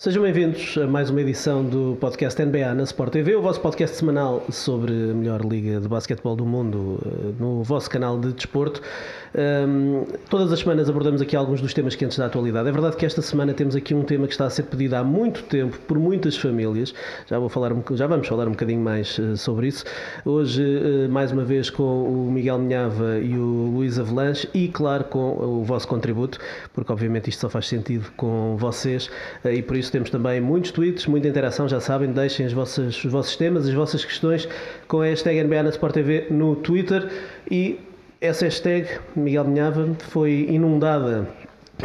Sejam bem-vindos a mais uma edição do podcast NBA na Sport TV, o vosso podcast semanal sobre a melhor liga de basquetebol do mundo eh, no vosso canal de desporto. Um, todas as semanas abordamos aqui alguns dos temas quentes da atualidade. É verdade que esta semana temos aqui um tema que está a ser pedido há muito tempo por muitas famílias. Já, vou falar, já vamos falar um bocadinho mais uh, sobre isso. Hoje, uh, mais uma vez, com o Miguel Minhava e o Luís Avelanche e, claro, com o vosso contributo, porque obviamente isto só faz sentido com vocês e por isso temos também muitos tweets, muita interação. Já sabem, deixem os vossos, os vossos temas, as vossas questões com a hashtag NBA na Sport TV no Twitter e essa hashtag, Miguel Minhava, foi inundada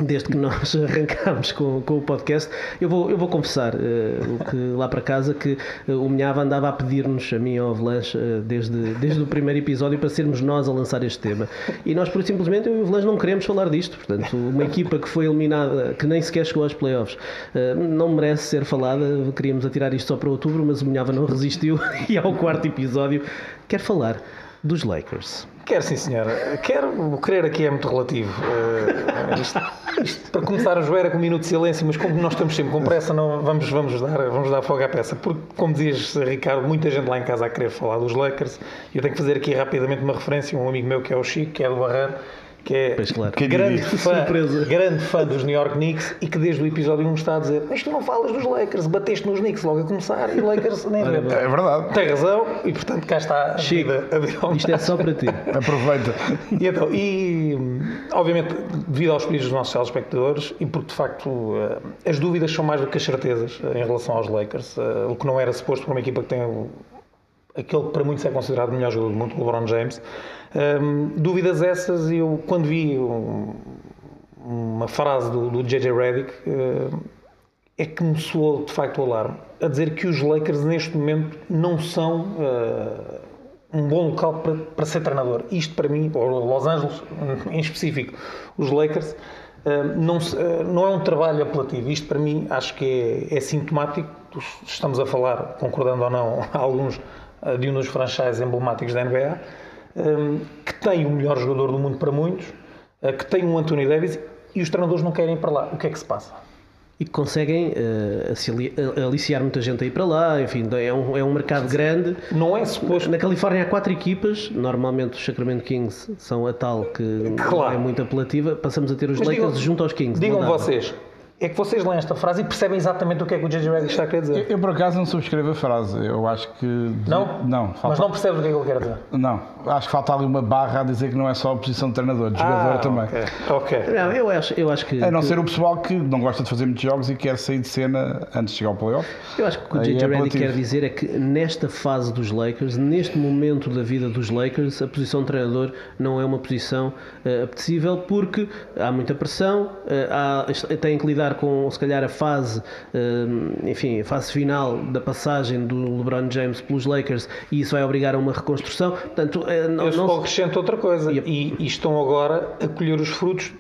desde que nós arrancámos com, com o podcast. Eu vou, eu vou confessar uh, que, lá para casa que uh, o Minhava andava a pedir-nos, a mim ao Avalanche, uh, desde, desde o primeiro episódio, para sermos nós a lançar este tema. E nós, por simplesmente, eu e o Avalanche não queremos falar disto. Portanto, uma equipa que foi eliminada, que nem sequer chegou aos playoffs, não merece ser falada. Queríamos atirar isto só para outubro, mas o Minhava não resistiu e ao quarto episódio quer falar dos Lakers. Quero sim, senhora. Quero, o querer aqui é muito relativo. Uh, isto, isto, para começar a jogar é com um minuto de silêncio, mas como nós estamos sempre com pressa, não, vamos, vamos, dar, vamos dar fogo à peça. Porque, como dizias, Ricardo, muita gente lá em casa a querer falar dos Lakers. Eu tenho que fazer aqui rapidamente uma referência a um amigo meu que é o Chico, que é do Barreiro que é claro. grande, fã, grande fã dos New York Knicks e que desde o episódio 1 está a dizer mas tu não falas dos Lakers, bateste nos Knicks logo a começar e Lakers nem é, é verdade. Tem razão e portanto cá está a Chico, vida, Isto é só para ti. Aproveita. E, então, e obviamente devido aos pedidos dos nossos telespectadores e porque de facto eh, as dúvidas são mais do que as certezas eh, em relação aos Lakers, eh, o que não era suposto para uma equipa que tem aquele que para muitos é considerado o melhor jogador do mundo, o LeBron James. Um, dúvidas essas, eu quando vi um, uma frase do, do JJ Redick, uh, é que me soou de facto o alarme, a dizer que os Lakers neste momento não são uh, um bom local para, para ser treinador. Isto para mim, ou Los Angeles em específico, os Lakers, uh, não, não é um trabalho apelativo. Isto para mim acho que é, é sintomático. Estamos a falar, concordando ou não, alguns de um dos franchises emblemáticos da NBA que tem o melhor jogador do mundo para muitos, uh, que tem um Anthony Davis e os treinadores não querem ir para lá. O que é que se passa? E que conseguem uh, aliciar muita gente a ir para lá, enfim, é um, é um mercado grande. Não é suposto. Na Califórnia há quatro equipas, normalmente os Sacramento Kings são a tal que claro. é muito apelativa, passamos a ter os Mas Lakers digam, junto aos Kings. Digam vocês, é que vocês leem esta frase e percebem exatamente o que é que o J.J. Redick está a querer dizer. Eu, eu, por acaso não subscrevo a frase. Eu acho que. Não? Não. Falta... Mas não percebes o que é que ele quer dizer? Não. Acho que falta ali uma barra a dizer que não é só a posição de treinador, de jogador ah, também. Ok. okay. Não, eu, acho, eu acho que. A não que... ser o pessoal que não gosta de fazer muitos jogos e quer sair de cena antes de chegar ao playoff. Eu acho que o que o J.J. É Redick quer dizer é que nesta fase dos Lakers, neste momento da vida dos Lakers, a posição de treinador não é uma posição uh, apetecível porque há muita pressão, uh, há, têm que lidar com, se calhar, a fase, eh, enfim, a fase final da passagem do LeBron James pelos Lakers e isso vai obrigar a uma reconstrução. Portanto, eh, não, Eu só não... acrescento outra coisa e, e, estão agora a colher os frutos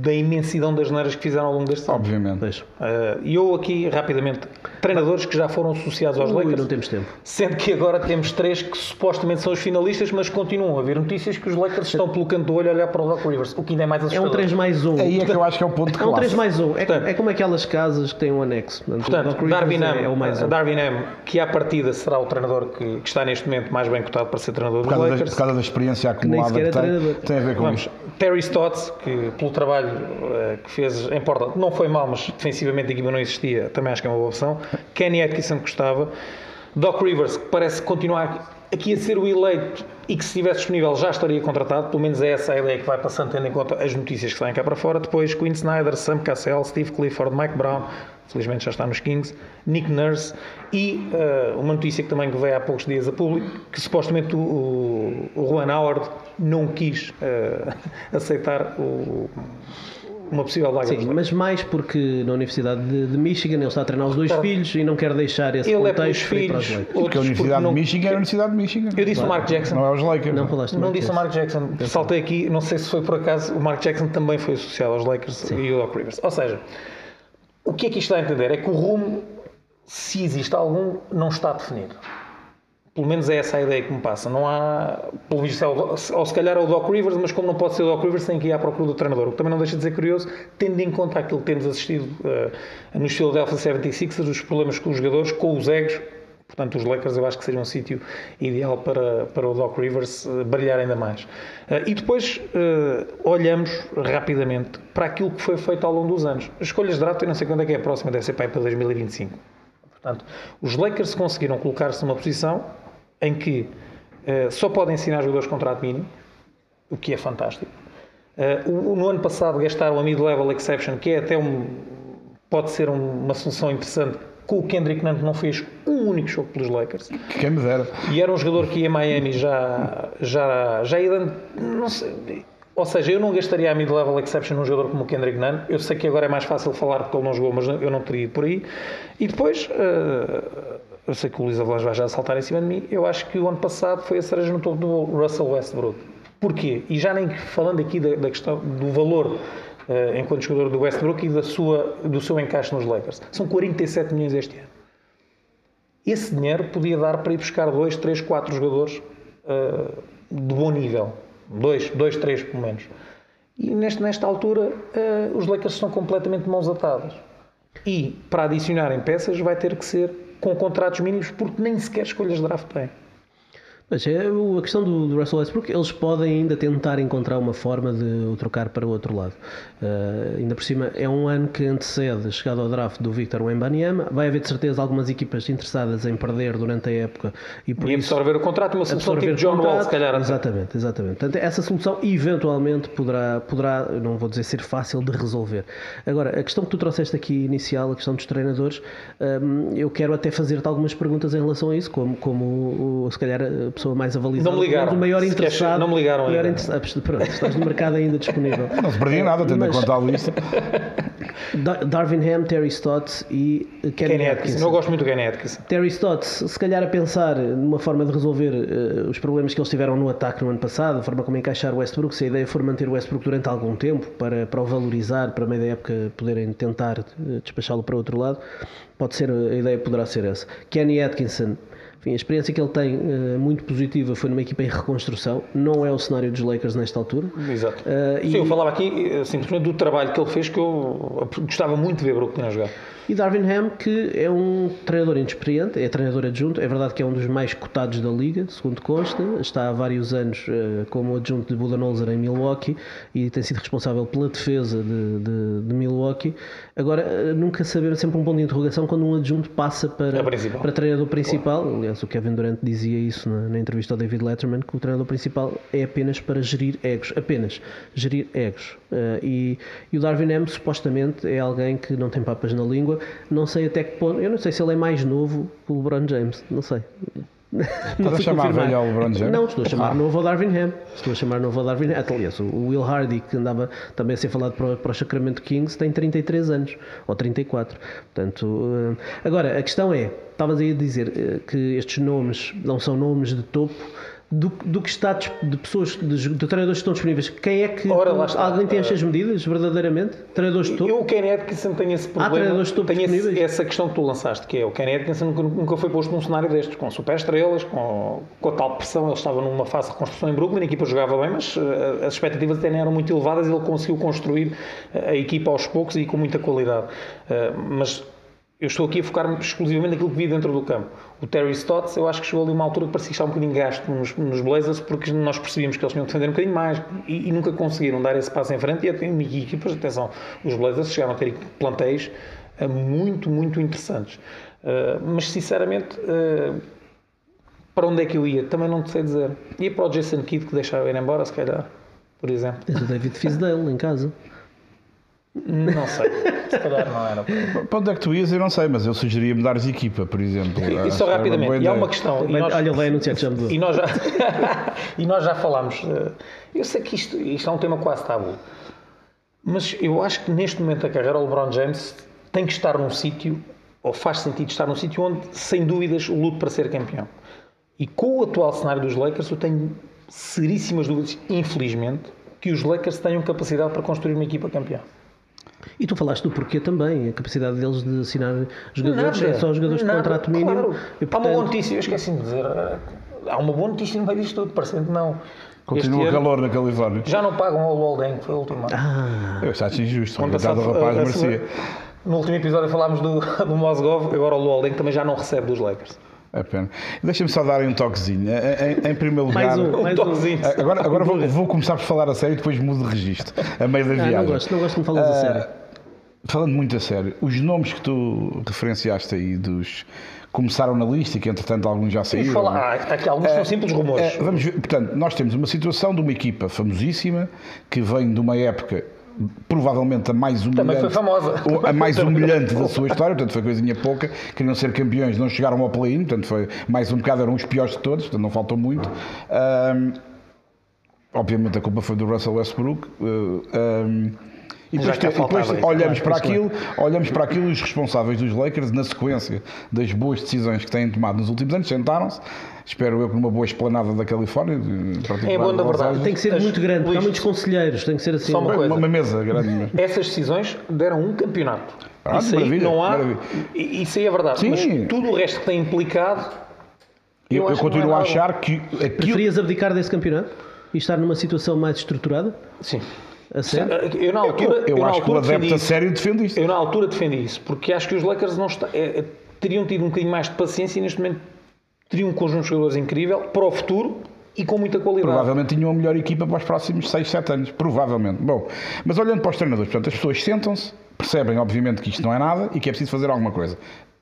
da imensidão das neiras que fizeram ao longo deste ano. Obviamente. Eh, e eu aqui, rapidamente, treinadores que já foram associados aos Ui, Lakers. não temos tempo. Sendo que agora temos três que supostamente são os finalistas, mas continuam a haver notícias que os Lakers estão pelo canto do olho a olhar para o Doc Rivers, o que ainda é mais assustador. É um 3 mais 1. Aí é que eu acho que é o ponto de É um 3 mais 1. É, é como aquelas casas que têm um anexo. Portanto, Darwin é, é o mais um. Darwin M, que à partida será o treinador que, que, está neste momento mais bem cotado para ser treinador do Lakers. Da, por causa da experiência acumulada que, que tem, tem, a ver com Vamos, isso. Terry Stotts, que pelo trabalho uh, que fez em Portland, não foi mal, mas defensivamente a equipa não existia, também acho que é uma boa opção. Kenny Atkinson, que gostava. Doc Rivers, que parece continuar aqui a ser o eleito e que se estivesse disponível já estaria contratado, pelo menos é essa a ideia que vai passando tendo em conta as notícias que saem cá para fora. Depois Quinn Snyder, Sam Cassell, Steve Clifford, Mike Brown, felizmente já está nos Kings, Nick Nurse e uh, uma notícia que também veio há poucos dias a público, que supostamente o, o Juan Howard não quis uh, aceitar o uma possível vaga. Sim, mas mais porque na Universidade de, de, Michigan ele está a treinar os dois filhos e não quer deixar esse ele é contexto é filhos, para os Porque a Universidade de Michigan é a Universidade de Michigan. Eu disse o Mark Jackson. Não é os Lakers. Não, falaste não disse o Mark Jackson. Saltei aqui, não sei se foi por acaso, o Mark Jackson também foi associado aos Lakers Sim. e o Doc Rivers. Ou seja, o que é que isto está a entender? É que o rumo, se existe algum, não está definido. Pelo menos é essa a ideia que me passa. Não há, pelo visto, é ou se calhar é o Doc Rivers, mas como não pode ser o Doc Rivers, tem que ir à procura do treinador. O que também não deixa de ser curioso, tendo em conta aquilo que temos assistido uh, nos Philadelphia 76ers, os problemas com os jogadores, com os egos. Portanto, os Lakers eu acho que seria um sítio ideal para, para o Doc Rivers uh, brilhar ainda mais. Uh, e depois olhamos rapidamente para aquilo que foi feito ao longo dos anos. As escolhas de draft, eu não sei quando é que é a próxima, deve ser para 2025. Portanto, os Lakers conseguiram colocar-se numa posição em que uh, só podem ensinar jogadores de contrato mínimo, o que é fantástico. Uh, no ano passado gastaram a mid-level exception, que é até um, pode ser um, uma solução interessante, com o Kendrick Nunn não fez um único jogo pelos Lakers. Quem me dera. E era um jogador que ia a Miami já, já, já ia dando. Não sei, ou seja, eu não gastaria a mid-level exception num jogador como o Kendrick Nunn. Eu sei que agora é mais fácil falar porque ele não jogou, mas eu não teria ido por aí. E depois, uh, eu sei que o Luís Avalanche vai já saltar em cima de mim, eu acho que o ano passado foi a cereja no topo do Russell Westbrook. Porquê? E já nem falando aqui da, da questão do valor uh, enquanto jogador do Westbrook e da sua, do seu encaixe nos Lakers. São 47 milhões este ano. Esse dinheiro podia dar para ir buscar 2, 3, 4 jogadores uh, de bom nível. 2, dois, três pelo menos. E neste, nesta altura uh, os Lakers estão completamente mãos atadas. E para adicionarem peças vai ter que ser com contratos mínimos, porque nem sequer escolhas draft têm. Mas é a questão do, do Russell Westbrook, eles podem ainda tentar encontrar uma forma de o trocar para o outro lado. Uh, ainda por cima, é um ano que antecede a chegada ao draft do Victor Wembanyama. Vai haver de certeza algumas equipas interessadas em perder durante a época e, por e isso, absorver o contrato, uma solução tipo John Wall, se calhar. Exatamente, exatamente. Portanto, essa solução eventualmente poderá, poderá, não vou dizer ser fácil de resolver. Agora, a questão que tu trouxeste aqui inicial, a questão dos treinadores, um, eu quero até fazer-te algumas perguntas em relação a isso, como, como se calhar pessoa mais avalizada, não me ligaram. maior interessado. Não me ligaram maior ainda. Pronto, estás no mercado ainda disponível. Não se perdia nada, tendo Mas, em conta a lista. Darvin Ham, Terry Stotts e Kenny, Kenny Atkinson. Eu gosto muito do Kenny Atkinson. Terry Stotts, se calhar a pensar numa forma de resolver uh, os problemas que eles tiveram no ataque no ano passado, a forma como encaixar o Westbrook, se a ideia for manter o Westbrook durante algum tempo para, para o valorizar, para a meio da época poderem tentar uh, despachá-lo para o outro lado, pode ser, a ideia poderá ser essa. Kenny Atkinson enfim, a experiência que ele tem uh, muito positiva foi numa equipa em reconstrução, não é o cenário dos Lakers nesta altura. Exato. Uh, Sim, e... eu falava aqui eh, simplesmente do trabalho que ele fez que eu gostava muito de ver Brooklyn a jogar. E Darvin Ham, que é um treinador inexperiente, é treinador adjunto, é verdade que é um dos mais cotados da liga, segundo consta, está há vários anos uh, como adjunto de Budenholzer em Milwaukee e tem sido responsável pela defesa de, de, de Milwaukee. Agora, uh, nunca saber, sempre um ponto de interrogação quando um adjunto passa para, para treinador principal. Aliás, o Kevin Durant dizia isso na, na, entrevista ao David Letterman, que o treinador principal é apenas para gerir egos, apenas gerir egos. Uh, e, e o Darvin Ham, supostamente, é alguém que não tem papas na língua não sei até que ponto. Eu não sei se ele é mais novo que o LeBron James. Não sei. Estás a chamar velho ao LeBron James? Não, estou a chamar ah. novo ao Darvin Ham. Estou a chamar novo ao Darvin Ham. Aliás, o Will Hardy, que andava também a ser falado para, para o Sacramento Kings, tem 33 anos. Ou 34. Portanto, eh, agora, a questão é: estavas aí a dizer eh, que estes nomes não são nomes de topo do, do que está de pessoas, de, de, treinadores que estão disponíveis. Quem é que Ora, alguém tem estas medidas verdadeiramente? Treinadores de topo? Eu, o Ken Atkinson tem esse problema. Treinadores de tem esse, essa questão que tu lançaste, que é o Ken Atkinson nunca, nunca foi posto num cenário destes, com super estrelas, com, com a tal pressão. Ele estava numa fase de construção em Brooklyn, a equipa jogava bem, mas uh, as expectativas até nem eram muito elevadas e ele conseguiu construir a equipa aos poucos e com muita qualidade. Uh, mas eu estou aqui a focar-me exclusivamente naquilo que vi dentro do campo. O Terry Stotts, eu acho que chegou ali uma altura que parecia estar um bocadinho gasto nos, nos Blazers, porque nós percebíamos que eles tinham que defender um bocadinho mais e, e nunca conseguiram dar esse passo em frente. E até equipas, atenção, os Blazers chegaram a ter plantéis uh, muito, muito interessantes. Uh, mas, sinceramente, uh, para onde é que eu ia? Também não sei dizer. Ia para o Jason Kidd, que deixava ir embora, se calhar, por exemplo. Tens o David Fisdale em casa. Não sei, se calhar não era. Para onde é que tu ias? Eu não sei, mas eu sugeria mudares de equipa, por exemplo. E só rapidamente, e há uma questão. E nós, Olha, vai anunciar já mudou. E nós já, e nós já falámos. Eh, eu sei que isto, isto é um tema quase tabu, mas eu acho que neste momento da carreira o LeBron James tem que estar num sítio, ou faz sentido estar num sítio onde, sem dúvidas, o luto para ser campeão. E com o atual cenário dos Lakers, eu tenho seríssimas dúvidas, infelizmente, que os Lakers tenham capacidade para construir uma equipa campeã. E tu falaste do porquê também, a capacidade deles de assinar jogadores, Nada, é só jogadores de nada, contrato mínimo. claro. E, Há uma boa portanto, notícia, eu esqueci de dizer. Há uma boa notícia no meio disto tudo, parecendo que não. Continua Este ano calor na Califórnia. Já não pagam ao Walden, que foi a última. Ah, Eu acho injusto. Ano passado, rapaz, a- merecia. No último episódio falámos do, do Mozgov, agora o Walden também já não recebe dos Lakers. É pena. Deixa-me só dar um toquezinho. Em, em primeiro lugar. mais um, mais um. toquezinho. Agora, agora vou, vou começar por falar a sério e depois mudo de registro. A meio da Ah, viagem. não gosto, não gosto de me falas a sério. Falando muito a sério, os nomes que tu referenciaste aí dos começaram na lista e que entretanto alguns já saíram. falar, ah, aqui alguns são simples rumores. É, vamos ver, portanto, nós temos uma situação de uma equipa famosíssima que vem de uma época provavelmente a mais humilhante, a mais humilhante da sua história, portanto foi coisinha pouca, queriam ser campeões, não chegaram ao play-in, portanto foi mais um bocado, eram os piores de todos, portanto não faltou muito. Ahm, obviamente a culpa foi do Russell Westbrook. uh, ahm, e depois, te- depois isso, olhamos claro, para aquilo, olhamos para aquilo e os responsáveis dos Lakers, na sequência das boas decisões que têm tomado nos últimos anos, sentaram-se, espero eu, numa boa esplanada da Califórnia. É bom, na verdade. Tem que ser As- muito grande, porque há muitos conselheiros, tem que ser assim. Só uma Uma, coisa. uma mesa grande. Essas decisões deram um campeonato. Ah, isso aí não há. maravilha. e- Isso aí é verdade. Sim. Mas tudo o resto que tem implicado. Eu, eu continuo é a achar que aquilo. Preferias abdicar desse campeonato e estar numa situação mais estruturada? Sim. A sério? Eu na altura. Eu, eu na acho que o altura adepto a isso. sério defende isto. Eu na altura defendi isso, porque acho que os Lakers não está- é, é, teriam tido um bocadinho mais de paciência e neste momento teriam um conjunto de jogadores incrível para o futuro e com muita qualidade. Provavelmente tinham a melhor equipa para os próximos 6, 7 anos. Provavelmente. Bom, mas olhando para os treinadores, portanto, as pessoas sentam-se, percebem, obviamente, que isto não é nada e que é preciso fazer alguma coisa.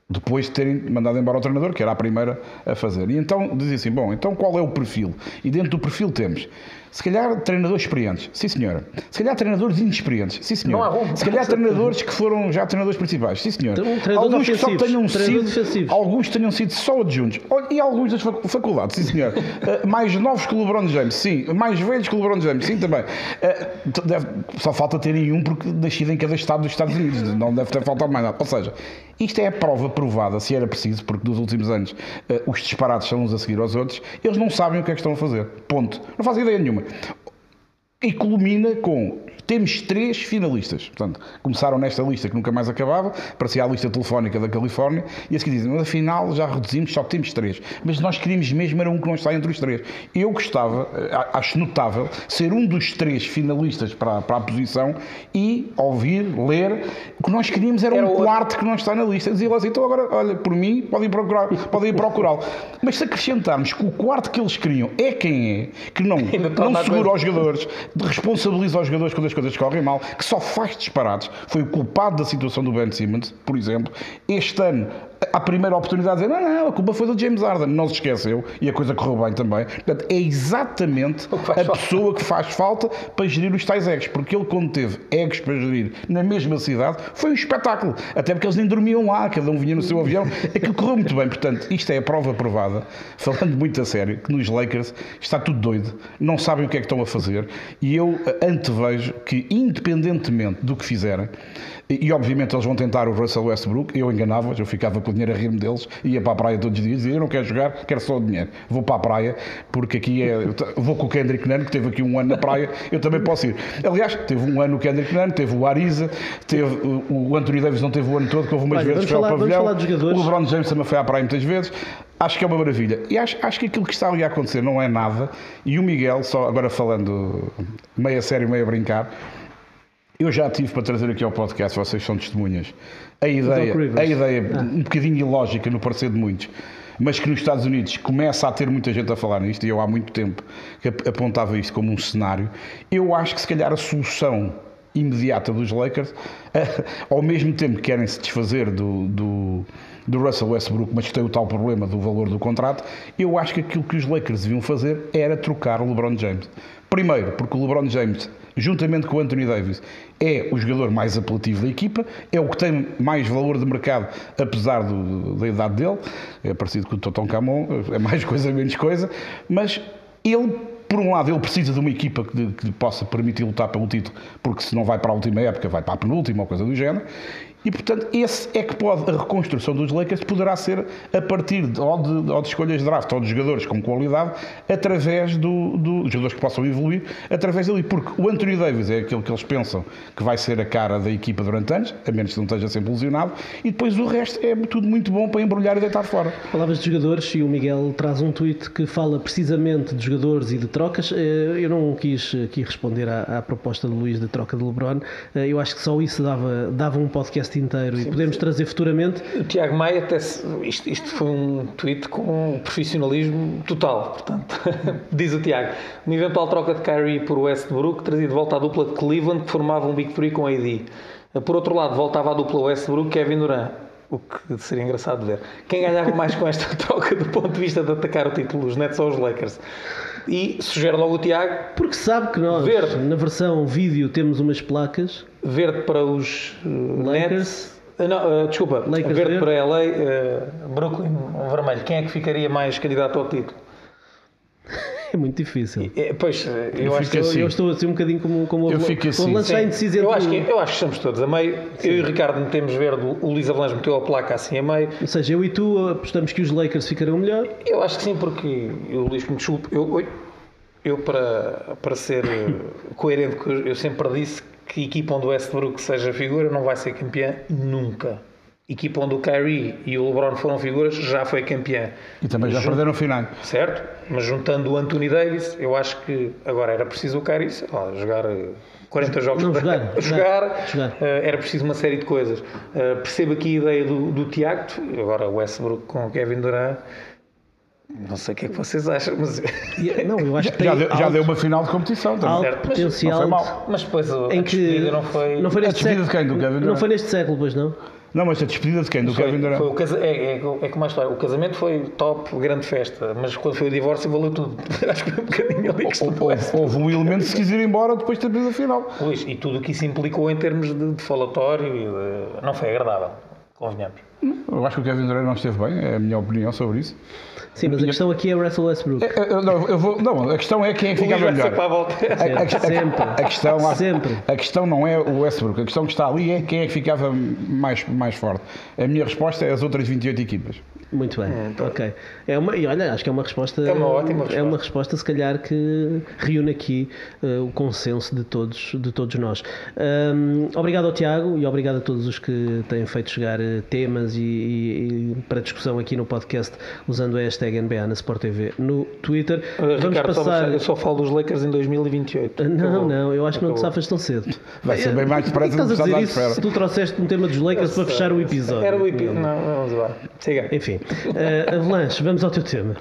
Depois de terem mandado embora o treinador, que era a primeira a fazer. E então dizem assim: bom, então qual é o perfil? E dentro do perfil temos, se calhar, treinadores experientes, sim senhora. Se calhar, treinadores inexperientes, sim senhora. Não há rumo. Se calhar, treinadores que foram já treinadores principais, sim senhora. Então, Alguns que só tenham sido, defensivos. alguns tenham sido só adjuntos. E alguns das facu- faculdades, sim senhor. Uh, mais novos que o LeBron James, sim. Mais velhos que o LeBron James, sim também. Uh, deve- só falta terem um porque nascido em cada estado dos Estados Unidos. Não deve ter faltado mais nada. Ou seja, isto é a prova provada, se era preciso, porque nos últimos anos uh, os disparados são uns a seguir aos outros. Eles não sabem o que é que estão a fazer. Ponto. Não fazem ideia nenhuma. E culmina com temos três finalistas. Portanto, começaram nesta lista que nunca mais acabava, parecia a lista telefónica da Califórnia, e a seguir dizem, mas afinal já reduzimos, só temos três. Mas nós queríamos mesmo era um que não está entre os três. Eu gostava, eh, acho notável, ser um dos três finalistas para, para a posição e ouvir, ler, o que nós queríamos era, Era um quarto que não está na lista. Dizia assim, então agora, olha, por mim, podem procurar, podem procurá-lo. Mas se acrescentarmos que o quarto que eles queriam é quem é, que não, não segura aos jogadores, responsabiliza os jogadores quando as coisas correm mal, que só faz disparados. Foi o culpado da situação do Ben Simmons, por exemplo. Este ano, a primeira oportunidade de dizer, não, não, a culpa foi do James Harden, não se esqueceu, e a coisa correu bem também. Portanto, é exatamente que a falta. pessoa que faz falta para gerir os tais egos, porque ele quando teve egos para gerir na mesma cidade, foi um espetáculo. Até porque eles nem dormiam lá, cada um vinha no seu avião. Aquilo correu muito bem. Portanto, isto é a prova provada, falando muito a sério, que nos Lakers está tudo doido, não sabem o que é que estão a fazer, e eu eh, antevejo que, independentemente do que fizerem, e e, obviamente eles vão tentar o Russell Westbrook, eu enganava, eu ficava com o dinheiro a rir-me deles, ia para a praia todos os dias e dizia, eu não quero jogar, quero só o dinheiro. Vou para a praia, porque aqui é. Vou com o Kendrick Nunn, que teve aqui um ano na praia, eu também posso ir. Aliás, teve um ano o Kendrick Nunn, teve o Ariza, teve o, Anthony Davis não teve o ano todo, que houve umas Olha, vezes que foi ao pavilhão. O LeBron James também foi à praia muitas vezes. Acho que é uma maravilha. E acho, acho que aquilo que está ali a acontecer não é nada. E o Miguel, só agora falando meio a sério, meio a brincar, eu já tive para trazer aqui ao podcast, vocês são testemunhas, a ideia, Doc Rivers. a ideia um bocadinho ilógica no parecer de muitos, mas que nos Estados Unidos começa a ter muita gente a falar nisto, e eu há muito tempo que ap- apontava isto como um cenário. Eu acho que se calhar a solução imediata dos Lakers, ao mesmo tempo que querem se desfazer do, do, do Russell Westbrook, mas que tem o tal problema do valor do contrato, eu acho que aquilo que os Lakers deviam fazer era trocar o LeBron James. Primeiro, porque o LeBron James, juntamente com o Anthony Davis, é o jogador mais apelativo da equipa, é o que tem mais valor de mercado, apesar do- da idade dele, é parecido com o Toton Camon, é mais coisa, menos coisa, mas ele, por um lado, ele precisa de uma equipa que, lhe possa permitir lutar pelo título, porque se não vai para a última época, vai para a penúltima ou coisa do género, E, portanto, esse é que pode, a reconstrução dos Lakers poderá ser a partir de, ou, de, ou de escolhas de draft ou de jogadores com qualidade, através do, do jogadores que possam evoluir, através dali. Porque o Anthony Davis é aquele que eles pensam que vai ser a cara da equipa durante anos, a menos que não esteja sempre lesionado, e depois o resto é tudo muito bom para embrulhar e deitar fora. Palavras de jogadores e o Miguel traz um tweet que fala precisamente de jogadores e de trocas. Eh, Eu não quis aqui responder à, à proposta de Luís de troca de LeBron. Eh, Eu acho que só isso dava, dava um podcast inteiro e podemos trazer futuramente. O Tiago Maia até se- isto, isto foi um tweet com um profissionalismo total, portanto, diz o Tiago, uma eventual troca de Kyrie por Westbrook trazia de volta a dupla de Cleveland que formava um Big Three com AD. Por outro lado, voltava a dupla Westbrook Kevin Durant. O que seria engraçado ver. Quem ganhava mais com esta troca do ponto de vista de atacar o título, os Nets ou os Lakers? E sugere logo o Tiago, Porque sabe que nós, Verde. na versão vídeo, temos umas placas. verde para os uh, Lakers. Nets. Ah, não, ah, desculpa, Lakers verde verde. para LA, ah, Brooklyn vermelho. Quem é que ficaria mais candidato ao título? É muito difícil. É, pois, eu, Eu acho que Eu, assim. eu estou assim um bocadinho como, como Eu o fico o assim. Sim, indeciso eu acho, que, eu acho que estamos todos a meio. Eu e o Ricardo metemos verde, o Luís Avalanche meteu a placa assim a meio. Ou seja, eu e tu apostamos que os Lakers ficarão melhor. Eu acho que sim, porque o Luís me desculpe. Eu, eu para, para ser eh, coerente, eu sempre disse que a equipa onde o Westbrook seja figura não vai ser campeã nunca. Equipa onde o Kyrie e o LeBron foram figuras já foi campeã. E também já Jun- perderam o final. Certo? Mas juntando o Anthony Davis, eu acho que agora era preciso o Kyrie sei lá, jogar eh, 40 jogos Não, para- jogar, jogar, jogar, eh, era preciso uma série de coisas. Eh, percebo aqui a ideia do, do Tiago, agora o Westbrook com o Kevin Durant. Não sei o que é que vocês acham, mas, Não, eu acho que Já, deu, já deu uma final de competição também. alto Certo, mas potencial. não foi mal. mas depois a, Em a que não foi. não foi neste século. de quem? Do Kevin Não foi neste século, pois não? Não, mas a despedida de quem? Do foi, Kevin Durant? foi o casa, é, é, é como a história. O casamento foi top, grande festa, mas quando foi o divórcio valeu tudo. Acho que foi um bocadinho ali que isto Houve, houve um elemento que se quis ir embora depois de ter perdido a final. Luís, e tudo o que isso implicou em termos de, de falatório e de- não foi agradável, convenhamos. Eu acho que o Kevin Durant não esteve bem, é a minha opinião sobre isso. Sim, mas a questão aqui é o Russell Westbrook. Eu- eu- não, eu vou- não, a questão é quem é ser melhor. para a volta. A, a- a- Sempre. a questão, Sempre. a questão não é o Westbrook, a questão que está ali é quem é que ficava mais, mais forte. A minha resposta é as outras 28 equipas. Muito bem, ok. É uma, e olha, acho que é uma resposta. É uma ótima É uma resposta, se calhar, que reúne aqui eh, o consenso de todos, de todos nós. Ahm, obrigado ao Tiago e obrigado a todos os que têm feito chegar eh, temas e, e- e para discussão aqui no podcast usando a hashtag NBA na Sport TV no Twitter. Vamos Ricardo, só- passar. eu só falo dos Lakers em 2028. Não, Acabou. não, eu acho que não te Acabou. safas tão cedo. Vai ser bem mais depressa do Estás que a estás à dizer isso se tu trouxeste um tema dos Lakers para fechar o episódio. Era o episódio. Não, não, vamos lá. Siga. Enfim, uh, Avalanche, vamos ao teu tema.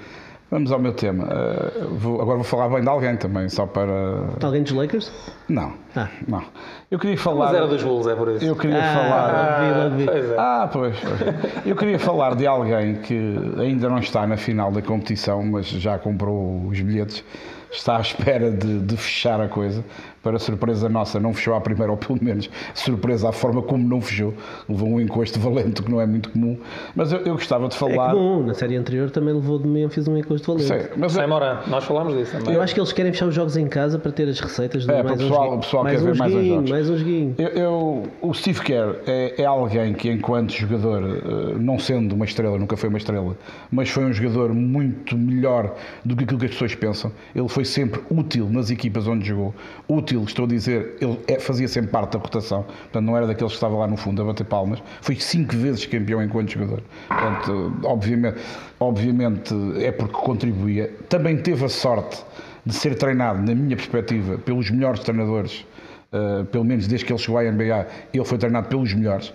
Vamos ao meu tema. Uh, vou- agora vou falar bem de alguém também, só para. Alguém dos Lakers? Não. Ah. Não. Eu queria falar. Mas era dos Bulls, é por isso. Eu queria Ah, falar. logo vi, vi. pois é. Ah, pois, pois. Eu queria falar de alguém que ainda não está na final da competição, mas já comprou os bilhetes, está à espera de, de fechar a coisa. Para surpresa nossa, não fechou à primeira, ou pelo menos surpresa à forma como não fechou. Levou um encosto valente, que não é muito comum. Mas eu, eu gostava de É falar. comum, na série anterior também levou de Memphis um encosto valente. Sei, mas Sem Moran, nós falámos disso também. Eu acho que eles querem fechar os jogos em casa para ter as receitas de É, para mais o um pessoal- o pessoal mais quer um ver mais uns joguinho, jogos. mais um joguinho. Eu, eu- o Steve Kerr é, é alguém que, enquanto jogador, eh, não sendo uma estrela, nunca foi uma estrela, mas foi um jogador muito melhor do que aquilo que as pessoas pensam. Ele foi sempre útil nas equipas onde jogou. Útil, estou a dizer, ele é- fazia sempre parte da rotação. Portanto, não era daqueles que estava lá no fundo a bater palmas. Foi cinco vezes campeão enquanto jogador. Portanto, obviamente, obviamente é porque contribuía. Também teve a sorte de ser treinado, na minha perspectiva, pelos melhores treinadores Uh, pelo menos desde que ele chegou à NBA, ele foi treinado pelos melhores.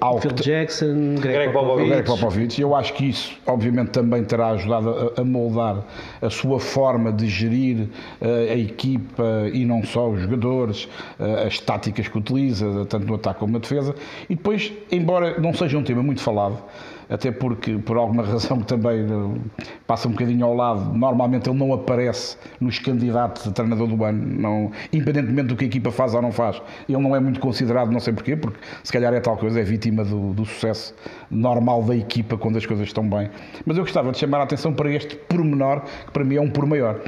Algo Phil Jackson, Greg, Greg Popovich. Greg Popovich. Eu acho que isso, obviamente, também terá ajudado a, a moldar a sua forma de gerir uh, a equipa e não só os jogadores, uh, as táticas que utiliza, tanto no ataque como na defesa. E depois, embora não seja um tema muito falado, até porque, por alguma razão que também uh, passa um bocadinho ao lado, normalmente ele não aparece nos candidatos a treinador do ano, não, independentemente do que a equipa faz ou não faz. Ele não é muito considerado, não sei porquê, porque se calhar é tal coisa, é vítima do, do sucesso normal da equipa quando as coisas estão bem. Mas eu gostava de chamar a atenção para este pormenor, que para mim é um por maior.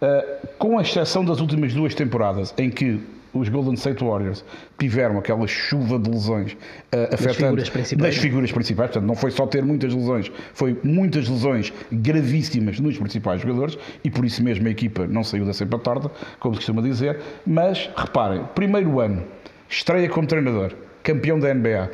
Uh, com exceção das últimas duas temporadas, em que os Golden State Warriors tiveram aquela chuva de lesões uh, afetando figuras principais. das figuras principais, portanto, não foi só ter muitas lesões, foi muitas lesões gravíssimas nos principais jogadores e por isso mesmo a equipa não saiu da cepa torta, como se costuma dizer. Mas reparem, primeiro ano, estreia como treinador, campeão da NBA,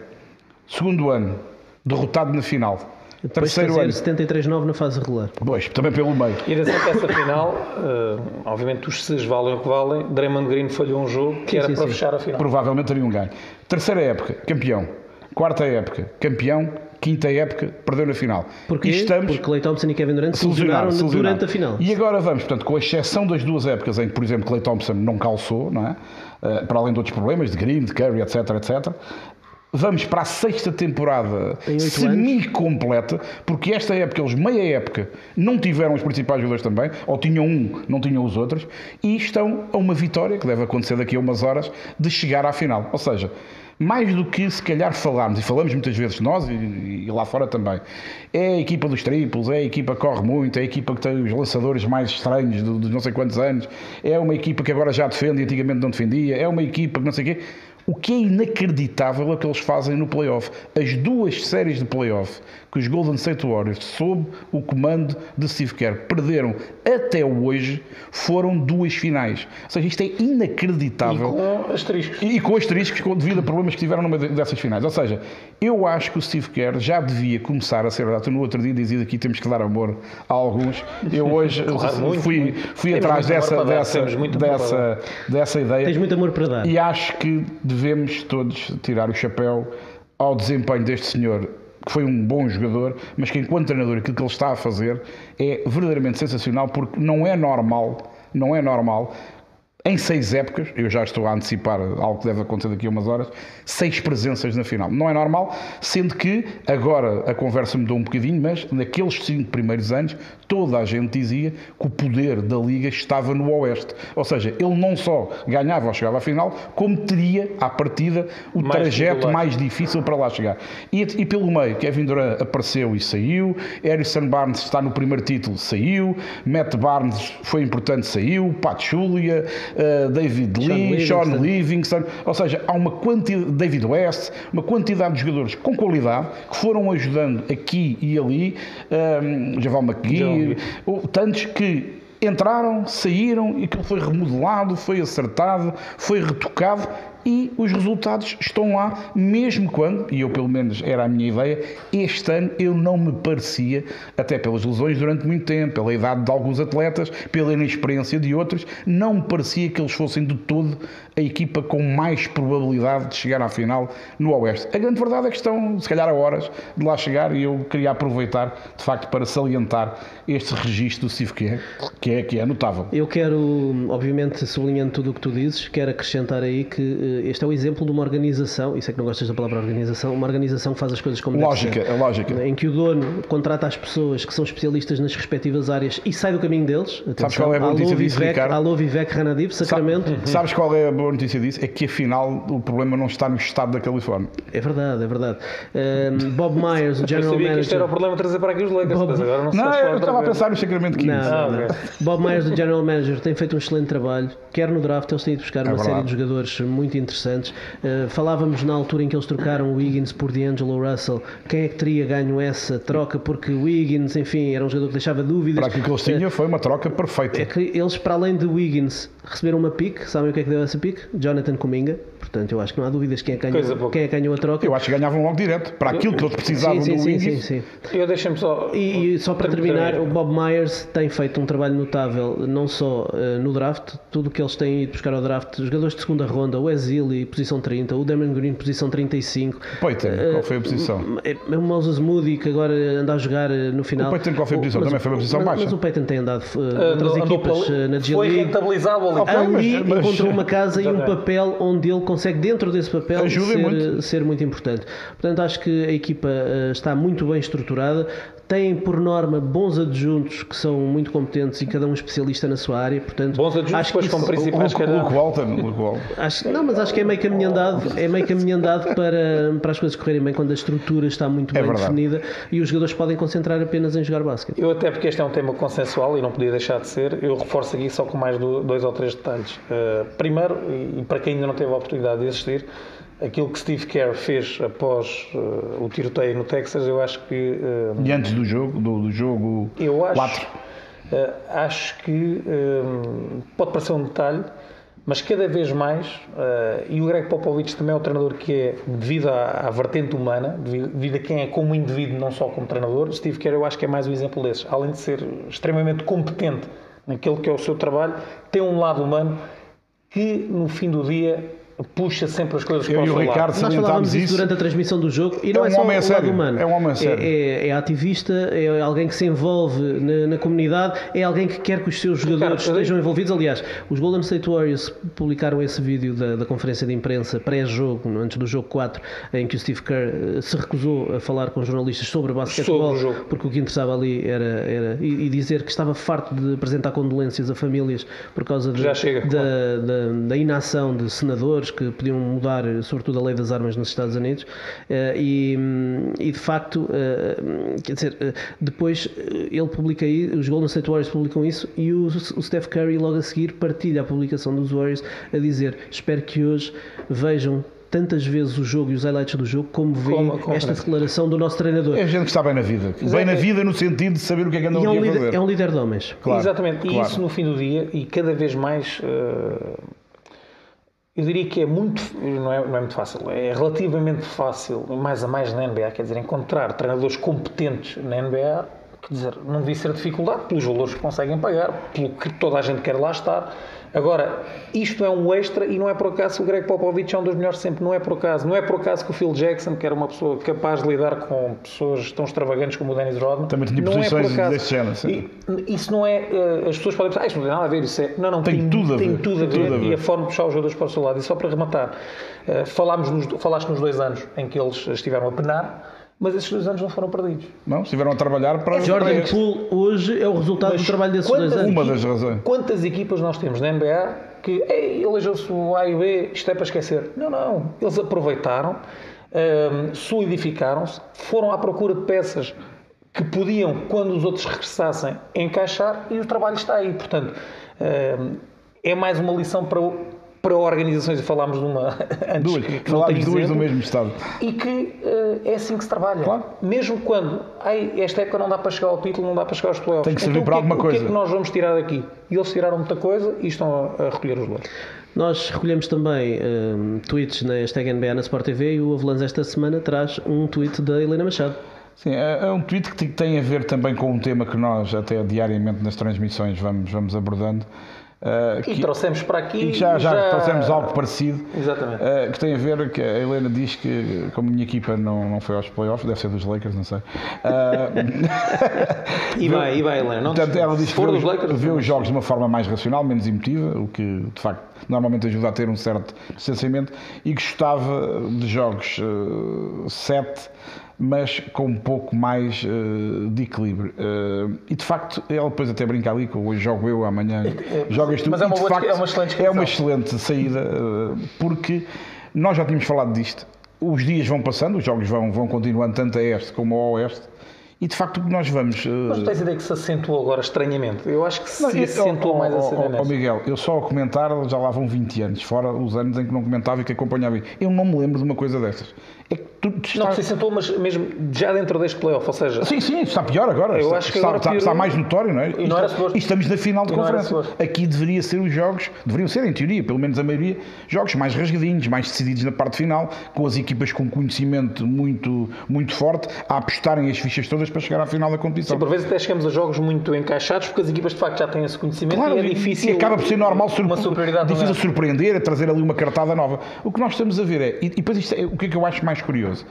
segundo ano, derrotado na final. Depois Terceiro fazer ano, 73-9 na fase regular. pois, também pelo meio. A sempre essa final, eh, obviamente os Cs valem o que valem. Draymond Green falhou um jogo que Sim, era sim, para sim. fechar a final. provavelmente teriam ganho. Terceira época, campeão. Quarta época, campeão. Quinta época, perdeu na final. Porquê? E estamos Porque Clay Thompson e Kevin Durant se lesionaram durante a final. E agora vamos, portanto, com exceção das duas épocas em que, por exemplo, Clay Thompson não calçou, não é? Eh, para além de outros problemas, de Green, de Curry, etc, etc. Vamos para a sexta temporada semi-completa, porque esta época, eles meia época, não tiveram os principais jogadores também, ou tinham um, não tinham os outros, e estão a uma vitória, que deve acontecer daqui a umas horas, de chegar à final. Ou seja, mais do que se calhar falarmos, e falamos muitas vezes nós e, e lá fora também, é a equipa dos triplos, é a equipa que corre muito, é a equipa que tem os lançadores mais estranhos de não sei quantos anos, é uma equipa que agora já defende e antigamente não defendia, é uma equipa que não sei o quê. O que é inacreditável é o que eles fazem no playoff. As duas séries de playoff que os Golden State Warriors, sob o comando de Steve Kerr, perderam até hoje, foram duas finais. Ou seja, isto é E inacreditável. com asteriscos. E, e com asteriscos com- devido a problemas que tiveram numa de- dessas finais. Ou seja, eu acho que o Steve Kerr já devia começar a ser verdade. Tu no outro dia dizia aqui temos que dar amor a alguns. Eu hoje Claro, muito, fui, muito. fui Temos atrás dessa, dessa, dessa, dessa ideia. Tens muito amor para dar. E acho que devemos todos tirar o chapéu ao desempenho deste senhor, que foi um bom jogador, mas que enquanto treinador aquilo que ele está a fazer é verdadeiramente sensacional, porque não é normal, não é normal, em seis épocas, eu já estou a antecipar algo que deve acontecer daqui a umas horas, seis presenças na final. Não é normal, sendo que agora a conversa mudou um bocadinho, mas naqueles cinco primeiros anos toda a gente dizia que o poder da Liga estava no Oeste. Ou seja, ele não só ganhava ou chegava à final, como teria à partida o Mais trajeto mais difícil para lá chegar. E, e pelo meio, Kevin Durant apareceu e saiu, Harrison Barnes está no primeiro título, saiu, Matt Barnes foi importante, saiu, Pat Julia, eh, David Lee, Sean Livingston. Livingston, ou seja, há uma quantidade, David West, uma quantidade de jogadores com qualidade que foram ajudando aqui e ali, um, Javal McGee, Javal ou tantos que entraram, saíram e aquilo foi remodelado, foi acertado, foi retocado e os resultados estão lá, mesmo quando, e eu pelo menos era a minha ideia, este ano eu não me parecia, até pelas lesões durante muito tempo, pela idade de alguns atletas, pela inexperiência de outros, não me parecia que eles fossem de todo a equipa com mais probabilidade de chegar à final no Oeste. A grande verdade é que estão, se calhar, a horas de lá chegar e eu queria aproveitar, de facto, para salientar este registro do Steve Kerr, que é, que é notável. Eu quero, obviamente, sublinhando tudo o que tu dizes, quero acrescentar aí que eh, este é o exemplo de uma organização, e sei que não gostas da palavra organização, uma organização que faz as coisas como Lógica, deve ser. é lógica. Em que o dono contrata as pessoas que são especialistas nas respectivas áreas e sai do caminho deles. Atenção, qual é a boa alô, notícia disso, Vivek, Ricardo? alô Vivek Ranadiv, Sacramento. Sabes qual é a boa notícia disso? É que afinal o problema não está no estado da Califórnia. É verdade, é verdade. Um, Bob Myers, o Eu General sabia que isto era o Manager. problema de trazer para aqui os Lakers, Bob- mas agora não se Não, eu estava a pensar no Sacramento Kings. Não, Ah, não, ok. não. Bob Myers, o General Manager, tem feito um excelente trabalho. Quer no draft, eles têm ido buscar uma É verdade. série de jogadores muito interessantes. Uh, falávamos na altura em que eles trocaram o Wiggins por D'Angelo Russell. Quem é que teria ganho essa troca? Porque o Wiggins, enfim, era um jogador que deixava dúvidas. Para aquilo que eles tinham foi uma troca perfeita. É que eles, para além de Wiggins, receberam uma pick. Sabem o que é que deu essa pick? Jonathan Kuminga. Portanto, eu acho que não há dúvidas quem é que ganhou, quem é que ganhou a troca. Eu acho que ganhavam logo direto. Para aquilo que eles precisavam sim, sim, do sim, Wiggins. sim, sim. Eu deixem-me só. E, e só para terminar, o terminar. Bob Myers tem feito um trabalho notável, não só eh, no draft, tudo o que eles têm ido buscar ao draft, jogadores de segunda ronda, o Exili, posição 30, o Damon Green, posição 35. Peyton, qual foi a posição? É é o Moses Moody que agora anda a jogar eh, no final. O Peyton qual foi a posição? Mas Também o- foi uma posição mas, baixa. Mas o Peyton tem andado Andou- outras equipas eh, na G Foi rentabilizável ali. Ok, Ali mas- mas- encontrou uma casa e um papel onde ele consegue, dentro desse papel, ser muito. ser muito importante. Portanto, acho que a equipa está muito bem estruturada. Têm por norma bons adjuntos que são muito competentes e cada um especialista na sua área, portanto, Bons adjuntos, acho que depois como principais, Luke, calhar. Luke Walton, Luke Walton. Acho, não, mas acho que é meio caminho andado, é meio caminho andado para, para as coisas correrem bem quando a estrutura está muito É bem verdade. definida e os jogadores podem concentrar apenas em jogar basquete. Eu até porque este é um tema consensual e não podia deixar de ser, eu reforço aqui só com mais do- dois ou três detalhes. Uh, primeiro, e e para quem ainda não teve a oportunidade de assistir, aquilo que Steve Kerr fez após uh, o tiroteio no Texas, eu acho que uh, E antes do jogo, do, do jogo eu acho, 4. uh, acho que um, pode parecer um detalhe, mas cada vez mais, uh, e o Greg Popovich também é um treinador que é, devido à, à vertente humana, devido, devido a quem é como indivíduo, não só como treinador, Steve Kerr eu acho que é mais um exemplo desses. Além de ser extremamente competente naquilo que é o seu trabalho, tem um lado humano que, no fim do dia, puxa sempre as coisas Eu para o e o seu Ricardo lado. Nós falávamos isso durante a transmissão do jogo e É não é, um só homem o lado humano. é um homem a sério. É, é ativista, é alguém que se envolve na, na comunidade, é alguém que quer que os seus jogadores digo- estejam envolvidos. Aliás, os Golden State Warriors publicaram esse vídeo da, da conferência de imprensa pré-jogo, antes do jogo 4, em que o Steve Kerr eh, se recusou a falar com jornalistas sobre basquetebol, Sobre o porque o que interessava ali era, era e, e dizer que estava farto de apresentar condolências a famílias por causa de- Já chega, da, da, da inação de senadores que podiam mudar, sobretudo, a lei das armas nos Estados Unidos. Eh, E, e, de facto, eh, quer dizer, eh, depois ele publica aí, os Golden State Warriors publicam isso e o, o Steph Curry, logo a seguir, partilha a publicação dos Warriors a dizer: Espero que hoje vejam. Tantas vezes o jogo e os highlights do jogo, como vê Como a esta declaração do nosso treinador. É gente que está bem na vida. Bem é- na vida no sentido de saber o que é que andam E é um, a líder, fazer. é um líder de homens. Claro, Exatamente, e claro. isso no fim do dia, e cada vez mais, eh, eu diria que é muito, não é, não é muito fácil, é relativamente fácil, mais a mais na NBA, quer dizer, encontrar treinadores competentes na NBA, quer dizer, não devia ser dificuldade pelos valores que conseguem pagar, pelo que toda a gente quer lá estar. Agora, isto é um extra e não é por acaso que o Greg Popovich é um dos melhores sempre, não é por acaso. Não é por acaso que o Phil Jackson, que era uma pessoa capaz de lidar com pessoas tão extravagantes como o Dennis Rodman, Também tinha é posições acaso. deste género, sim. E isso não é. eh, As pessoas podem pensar, ah, isto não tem nada a ver, isso é. Não, não, Tem tudo a tem ver, tudo a tem ver. tudo a ver. E a forma de puxar os jogadores para o seu lado. E só para rematar, eh, falámos nos, falaste nos dois anos em que eles estiveram a penar, mas esses dois anos não foram perdidos. Não, estiveram a trabalhar para. para Jordan. Poole hoje é o resultado do trabalho desses dois anos. Uma das razões. Quantas equipas nós temos na NBA que "Ei, elegeu-se o A e o B, isto é para esquecer? Não, não. Eles aproveitaram, hum, solidificaram-se, foram à procura de peças que podiam, quando os outros regressassem, encaixar e o trabalho está aí. Portanto, hum, é mais uma lição para, para organizações, e falámos de uma antes Duas. que- Falámos duas do mesmo estado. e que eh, é assim que se trabalha. Claro. Mesmo quando ai, esta época não dá para chegar ao título, não dá para chegar aos playoffs. Tem que servir então, para o que é que- alguma O que é coisa. que nós vamos tirar daqui? E eles tiraram muita coisa e estão a, a recolher os louros. Nós recolhemos também hum, tweets na hashtag NBA na Sport TV e o Avalanche esta semana traz um tweet da Helena Machado. Sim, é, é um tweet que te- tem a ver também com um tema que nós até diariamente nas transmissões vamos, vamos abordando. Uh, E que- trouxemos para aqui. e já, já, trouxemos algo parecido. Exatamente. uh, que tem a ver que a Helena diz que, como a minha equipa não, não foi aos playoffs, deve ser dos Lakers, não sei. Uh, E vai, e vai, Helena. Não Portanto, ela diz que os- Lakers, os jogos de uma forma mais racional, menos emotiva, o que de facto normalmente ajuda a ter um certo distanciamento e gostava de jogos 7, mas com um pouco mais eh, de equilíbrio. Eh, e de facto, ela depois até brinca ali, que hoje jogo eu, amanhã jogas tu. mas é uma boa- facto, é uma excelente é uma excelente saída, porque nós já tínhamos falado disto. Os dias vão passando, os jogos vão, vão continuando tanto a este como ao oeste. E de facto nós vamos. eh, Mas tens ideia que se acentuou agora estranhamente? Eu acho que se não, eu- acentuou oh, mais a cena oh, oh. Miguel, eu só a comentar já lá vão 20 anos, fora os anos em que não comentava e que acompanhava. Eu não me lembro de uma coisa destas. É tu, tu Não, estás- se acentuou, mas mesmo já dentro deste playoff, ou seja, Sim, sim, está pior agora. Eu está, acho que está, está- piorou. está mais notório, não é? E não Está- e estamos na final de E conferência. Aqui deveria ser os jogos, deveriam ser, em teoria, pelo menos a maioria, jogos mais rasgadinhos, mais decididos na parte final, com as equipas com conhecimento muito, muito forte, a apostarem as fichas todas para chegar à final da competição. por vezes até chegamos a jogos muito encaixados porque as equipas de facto já têm esse conhecimento Claro, e é difícil. e acaba por ser normal surpre- uma superioridade difícil surpreender, a trazer ali uma cartada nova. O que nós estamos a ver é, e, e depois isto é, o que é que eu acho mais curioso? coisa.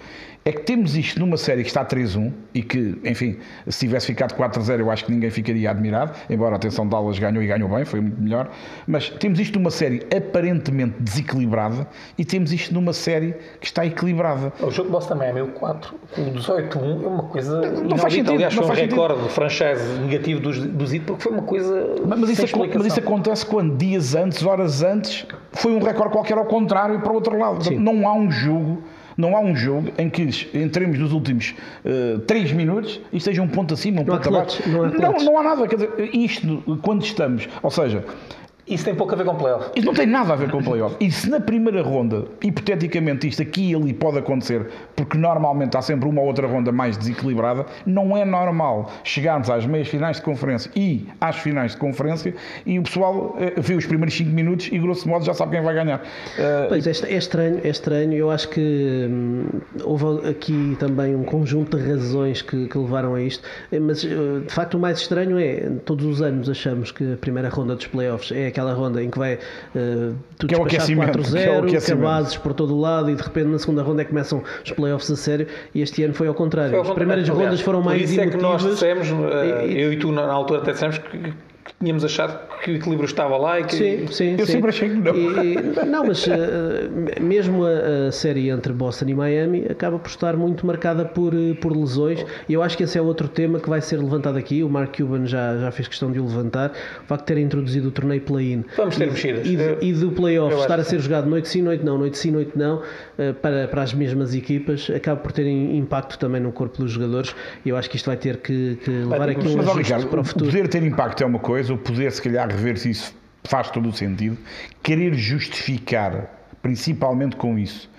É que temos isto numa série que está 3-1 e que, enfim, se tivesse ficado 4-0 eu acho que ninguém ficaria admirado, embora a atenção Dallas ganhou e ganhou bem, foi muito melhor. Mas temos isto numa série aparentemente desequilibrada e temos isto numa série que está equilibrada. O jogo de Boston Miami, o 4, o 18-1, é uma coisa Não faz sentido, Aliás, não foi um sentido. recorde de franchise negativo dos, dos IT, porque foi uma coisa Mas, mas isso, mas isso acontece quando dias antes, horas antes, foi um recorde qualquer ao contrário para o outro lado. Portanto, Não há um jogo, não há um jogo em que entremos nos últimos 3 minutos e esteja um ponto acima, um Não ponto abaixo. não há não, não há nada. Quer dizer, isto, quando estamos, ou seja, Isso tem pouco a ver com playoff. Isto não tem nada a ver com o playoff. E se na primeira ronda, hipoteticamente, isto aqui e ali pode acontecer, porque normalmente há sempre uma ou outra ronda mais desequilibrada, não é normal chegarmos às meias finais de conferência e às finais de conferência e o pessoal eh, vê os primeiros 5 minutos e, grosso modo, já sabe quem vai ganhar. Eh, Pois, é, é estranho, é estranho. Eu acho que hum, houve aqui também um conjunto de razões que, que levaram a isto, Eh, mas de facto o mais estranho é, todos os anos achamos que a primeira ronda dos playoffs é aquela ronda em que vai eh, tudo Que é o despachado aquecimento, que é o 4-0, aquecimento. cabazes por todo o lado e de repente na segunda ronda é que começam os playoffs a sério e este ano foi ao contrário. Foi ao As primeiras rondas foram por mais isso é que nós emotivas. dissemos, E- eu e tu na na altura até dissemos que, que tínhamos achado que o equilíbrio estava lá e que Sim, sim, Eu sim. sempre achei que não. E- não, mas eh, mesmo a, a série entre Boston e Miami acaba por estar muito marcada por, eh, por lesões e eu acho que esse é outro tema que vai ser levantado aqui. O Mark Cuban já, já fez questão de o levantar. O facto de ter introduzido o torneio play-in Vamos ter e, mexidas. e, e do playoff estar a ser jogado noite sim, noite não, noite sim, noite não, eh, para, para as mesmas equipas, acaba por ter impacto também no corpo dos jogadores e eu acho que isto vai ter que, que levar aqui que um Mas, Ricardo, para o o futuro. poder ter impacto é uma coisa, o poder, se calhar, rever-se isso faz todo o sentido. Querer justificar, principalmente com isso,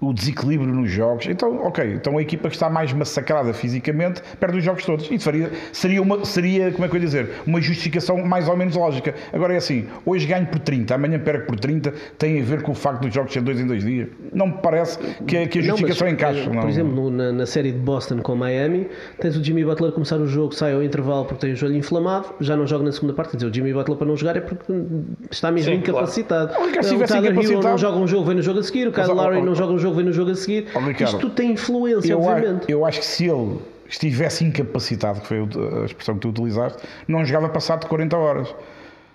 o desequilíbrio nos jogos. Então, ok, então a equipa que está mais massacrada fisicamente perde os jogos todos. Isso faria, seria, uma, seria, como é que eu ia dizer, uma justificação mais ou menos lógica. Agora é assim, hoje ganho por 30, amanhã perco por 30, tem a ver com o facto dos jogos ser dois em dois dias. Não me parece que, a- que a Não, mas, justificação eh, encaixa. Por não. exemplo, na, na série de Boston com Miami, tens o Jimmy Butler a começar o jogo, sai ao intervalo porque tem o joelho inflamado, já não joga na segunda parte. Quer dizer, o Jimmy Butler para não jogar é porque está mesmo Sim, claro. incapacitado. Ricardo, se o tivesse Tyler Hero incapacitado- não joga um jogo, vem no jogo a seguir. O Kyle Lowry não joga um jogo, vem no jogo a seguir. Oh, Ricardo, Isto tem influência, Eu, obviamente. eu acho que se ele estivesse incapacitado, que foi a expressão que tu utilizaste, não jogava passado de 40 horas.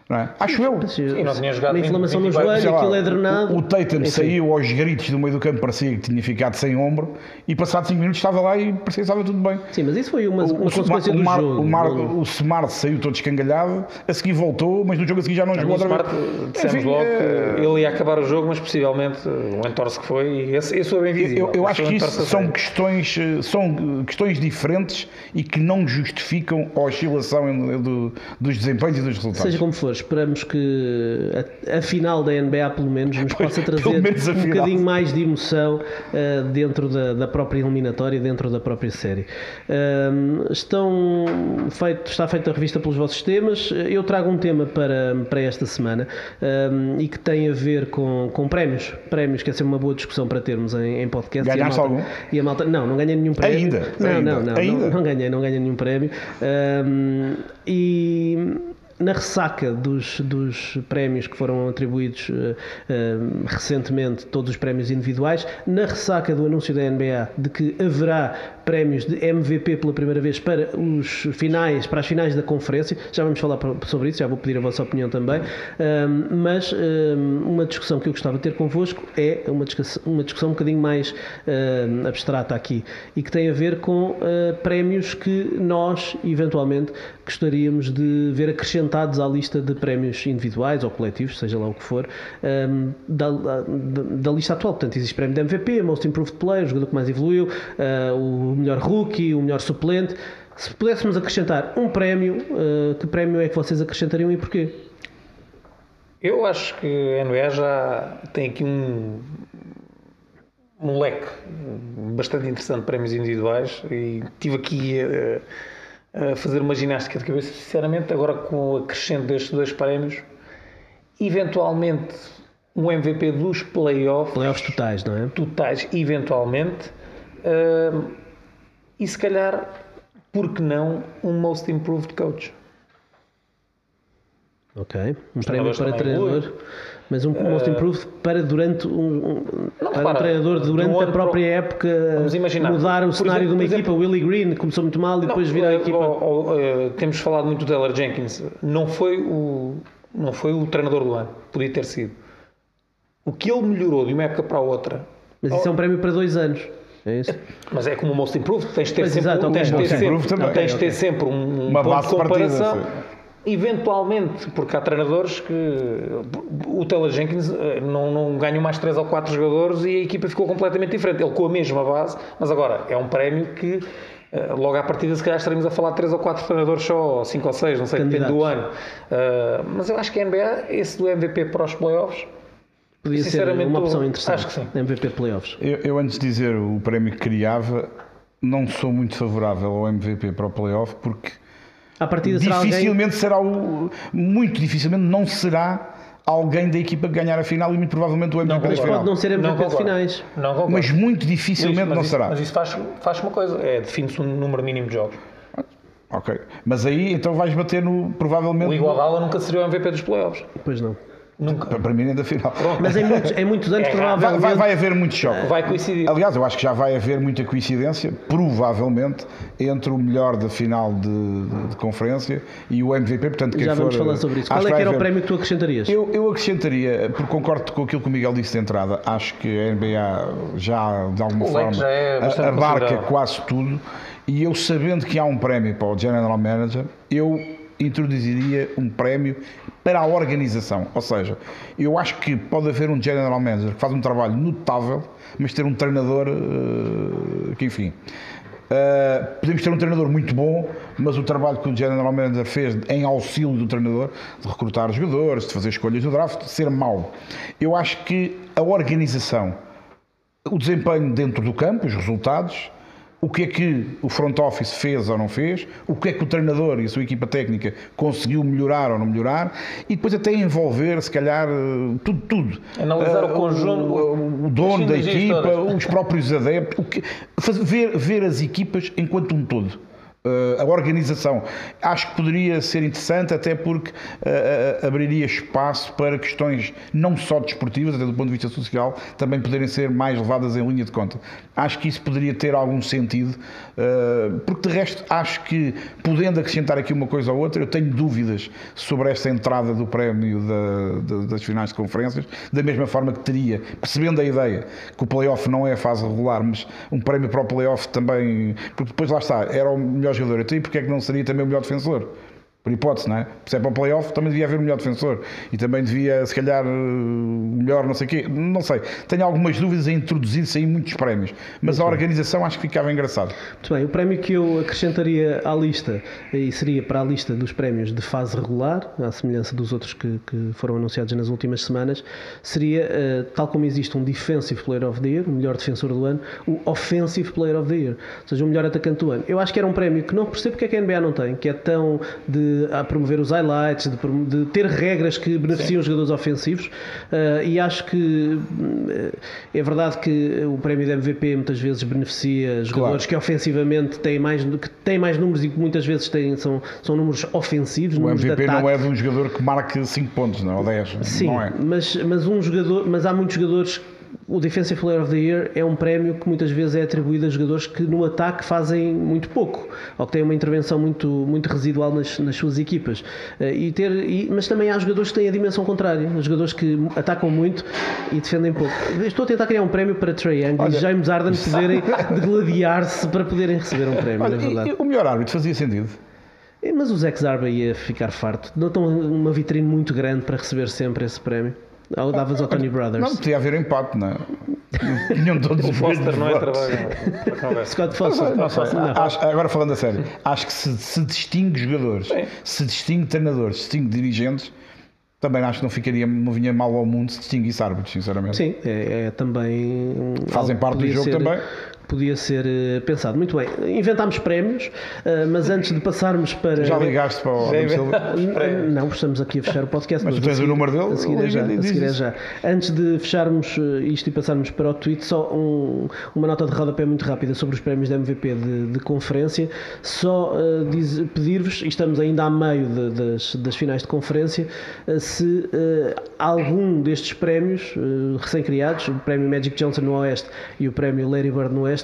Não é? Acho eu. Sim, não tinha jogado uma inflamação no 24, joelho, Sei lá, aquilo é drenado. O, o Tatum Enfim. saiu aos gritos do meio do campo, parecia que tinha ficado sem ombro, e passado 5 minutos estava lá e parecia que estava tudo bem. Sim, mas isso foi uma, uma O, consequência o, do Mar, jogo. o, Mar, o Smart saiu todo escangalhado, a seguir voltou, mas no jogo a seguir já não O jogou outra Smart, vez. dissemos Enfim, logo que ele ia acabar o jogo, mas possivelmente o entorse que foi, e esse, esse foi bem visível. Eu, eu acho que isso são questões, são questões diferentes e que não justificam a oscilação do- dos desempenhos e dos resultados. Seja como for, esperamos que a, a final da NBA, pelo menos, nos Pois, possa trazer um final. bocadinho mais de emoção eh, dentro da, da própria eliminatória, dentro da própria série. Ahm, estão feito, está feita a revista pelos vossos temas. Eu trago um tema para, para esta semana ahm, e que tem a ver com, com prémios. Prémios, que é sempre uma boa discussão para termos em, em podcast. E a Ganhaste malta- algum? E a malta, não, não ganhei nenhum prémio. Ainda? Não, Ainda? não, não, Ainda? não, não ganhei, não ganhei nenhum prémio. Ahm, e na ressaca dos, dos prémios que foram atribuídos eh, eh, recentemente, todos os prémios individuais, na ressaca do anúncio da NBA de que haverá prémios de MVP pela primeira vez para os finais, para as finais da conferência, já vamos falar sobre isso, já vou pedir a vossa opinião também, Ahm, mas ahm, uma discussão que eu gostava de ter convosco é uma discussão, uma discussão um bocadinho mais ahm, abstrata aqui e que tem a ver com ah, prémios que nós, eventualmente, gostaríamos de ver acrescentados à lista de prémios individuais ou coletivos, seja lá o que for, da, da- da lista atual. Portanto, existe prémio de MVP, Most Improved Player, jogador que mais evoluiu, ah, o melhor rookie, o melhor suplente. Se pudéssemos acrescentar um prémio, ah, que prémio é que vocês acrescentariam e porquê? Eu acho que a NBA já tem aqui um, um leque bastante interessante de prémios individuais e tive aqui a, a fazer uma ginástica de cabeça, sinceramente, agora com o acrescento destes dois prémios, eventualmente um MVP dos playoffs Playoffs totais, não é? totais, eventualmente, hum, e se calhar, por que não, um Most Improved Coach? Ok. Um Os prémio para treinador, mas um Most Improved para durante um, um- para um treinador durante a própria para época Vamos imaginar, mudar o por cenário exemplo- de uma equipa. O Willie Green começou muito mal e depois vira a eh, equipa. ou- ou, eh, temos falado muito do Taylor Jenkins. Não foi, o, não foi o treinador do ano. Podia ter sido. O que ele melhorou de uma época para a outra. Mas isso é um prémio para dois anos. É isso? Mas é como o Most Improved. Tens de ter sempre, exato, ok. tens ter sempre, também. tens Ok, ter sempre um, Uma ponto base de partida, comparação. sim. Eventualmente, porque há treinadores que o Taylor Jenkins eh, não, não ganhou mais 3 ou 4 jogadores e a equipa ficou completamente diferente. Ele com a mesma base, mas agora é um prémio que eh, logo à partida se calhar estaremos a falar de 3 ou 4 treinadores só, ou 5 ou 6, não sei, depende do ano. Eh, mas eu acho que a NBA, esse do MVP para os playoffs, Podia ser uma opção eu interessante. acho que sim. MVP Playoffs. Eu, eu, antes de dizer o prémio que criava, não sou muito favorável ao MVP para o playoff porque À partida será alguém. dificilmente será o. Muito dificilmente não será alguém da equipa que ganhar a final e muito provavelmente o MVP da concordo. final. Pode não ser MVP de concordo. finais. Não. Mas muito dificilmente Mas- mas não isso- será. Mas isso faz, faz uma coisa, é define-se um número mínimo de jogos. Ok. Mas aí então vais bater no. Provavelmente. O Iguodala nunca seria o MVP dos playoffs. Pois não. Nunca. Para, para mim, nem da final. Mas em muitos, em muitos anos, É, provavelmente. vai, vai haver muito choque. Vai coincidir. Aliás, eu acho que já vai haver muita coincidência, provavelmente, entre o melhor da final de, de- de conferência e o MVP. Portanto, quem Já vamos for, falar sobre isso. Qual é que era o prémio que tu acrescentarias? Eu, eu acrescentaria, porque concordo com aquilo que o Miguel disse de entrada, acho que a NBA já, de alguma O forma, já é abarca quase tudo. E eu, sabendo que há um prémio para o General Manager, eu introduziria um prémio para a organização. Ou seja, eu acho que pode haver um General Manager que faz um trabalho notável, mas ter um treinador eh, que, enfim. Uh, podemos ter um treinador muito bom, mas o trabalho que o General Manager fez em auxílio do treinador, de recrutar jogadores, de fazer escolhas do draft, ser mau. Eu acho que a organização, o desempenho dentro do campo, os resultados, o que é que o front office fez ou não fez, o que é que o treinador e a sua equipa técnica conseguiu melhorar ou não melhorar, e depois até envolver, se calhar, eh, tudo, tudo. Analisar o Eh, conjunto, o, o dono da equipa, todas. os próprios adeptos, o que- faz- ver, ver as equipas enquanto um todo. Uh, a organização acho que poderia ser interessante até porque uh, abriria espaço para questões não só desportivas, até do ponto de vista social, também poderem ser mais levadas em linha de conta. Acho que isso poderia ter algum sentido, uh, porque de resto acho que podendo acrescentar aqui uma coisa ou outra, eu tenho dúvidas sobre esta entrada do prémio da- da- das finais de conferências, da mesma forma que teria, percebendo a ideia que o playoff não é a fase regular, mas um prémio para o playoff também, porque depois lá está, era o melhor jogador, então e porque é que não seria também o melhor defensor? Por hipótese, não é? Se é para o playoff, também devia haver um melhor defensor. E também devia, se calhar, o melhor, não sei o quê. Não sei. Tenho algumas dúvidas em introduzir-se aí muitos prémios. Mas a organização acho que ficava engraçado. Muito bem, o prémio que eu acrescentaria à lista, e seria para a lista dos prémios de fase regular, à semelhança dos outros que, que foram anunciados nas últimas semanas, seria, eh, tal como existe um Defensive Player of the Year, o melhor defensor do ano, o Offensive Player of the Year, ou seja, o melhor atacante do ano. Eu acho que era um prémio que não percebo porque é que a NBA não tem, que é tão de a promover os highlights, de, de ter regras que beneficiam os jogadores ofensivos, eh, e acho que hum, é verdade que o prémio de MVP muitas vezes beneficia jogadores que ofensivamente têm mais, que têm mais números e que muitas vezes têm, são, são números ofensivos, O números MVP não é de um jogador que marque 5 pontos, não é? Ou 10. Sim, Não é. mas, mas um jogador, mas há muitos jogadores. O Defensive Player of the Year é um prémio que muitas vezes é atribuído a jogadores que no ataque fazem muito pouco ou que têm uma intervenção muito, muito residual nas, nas suas equipas. Eh, E ter, e- mas também há jogadores que têm a dimensão contrária, jogadores que atacam muito e defendem pouco. Estou a tentar criar um prémio para Trae Young Olha- e James Harden poderem degladiar-se para poderem receber um prémio, Olha, e- e o melhor árbitro fazia sentido. Eh, Mas o Zach Zarba ia ficar farto. Não estão uma vitrine muito grande para receber sempre esse prémio. Ou davas ao Tony Brothers. Não, podia haver empate, não é? Tinham todos O os Foster não é trabalho. Scott Foster. Não sei, Não. acho- agora falando a sério, acho que se, se distingue jogadores, Sim. se distingue treinadores, se distingue dirigentes, também acho que não ficaria, não vinha mal ao mundo se distinguisse árbitros, sinceramente. Sim, é, é também. um- Fazem parte do jogo ser- também. Podia ser eh, pensado. Muito bem, inventámos prémios, eh, mas antes de passarmos para. Já ligaste para o Adam Silva? Não, estamos aqui a fechar o podcast. Mas tu a tens o número dele? A seguir é já. A seguir é já. Antes de fecharmos eh, isto e passarmos para o tweet, só um- uma nota de rodapé muito rápida sobre os prémios da MVP de, de conferência. Só diz- pedir-vos, e estamos ainda a meio de- das, das finais de conferência, eh, se eh, algum destes prémios recém-criados, o prémio Magic Johnson no Oeste e o prémio Larry Bird no Oeste,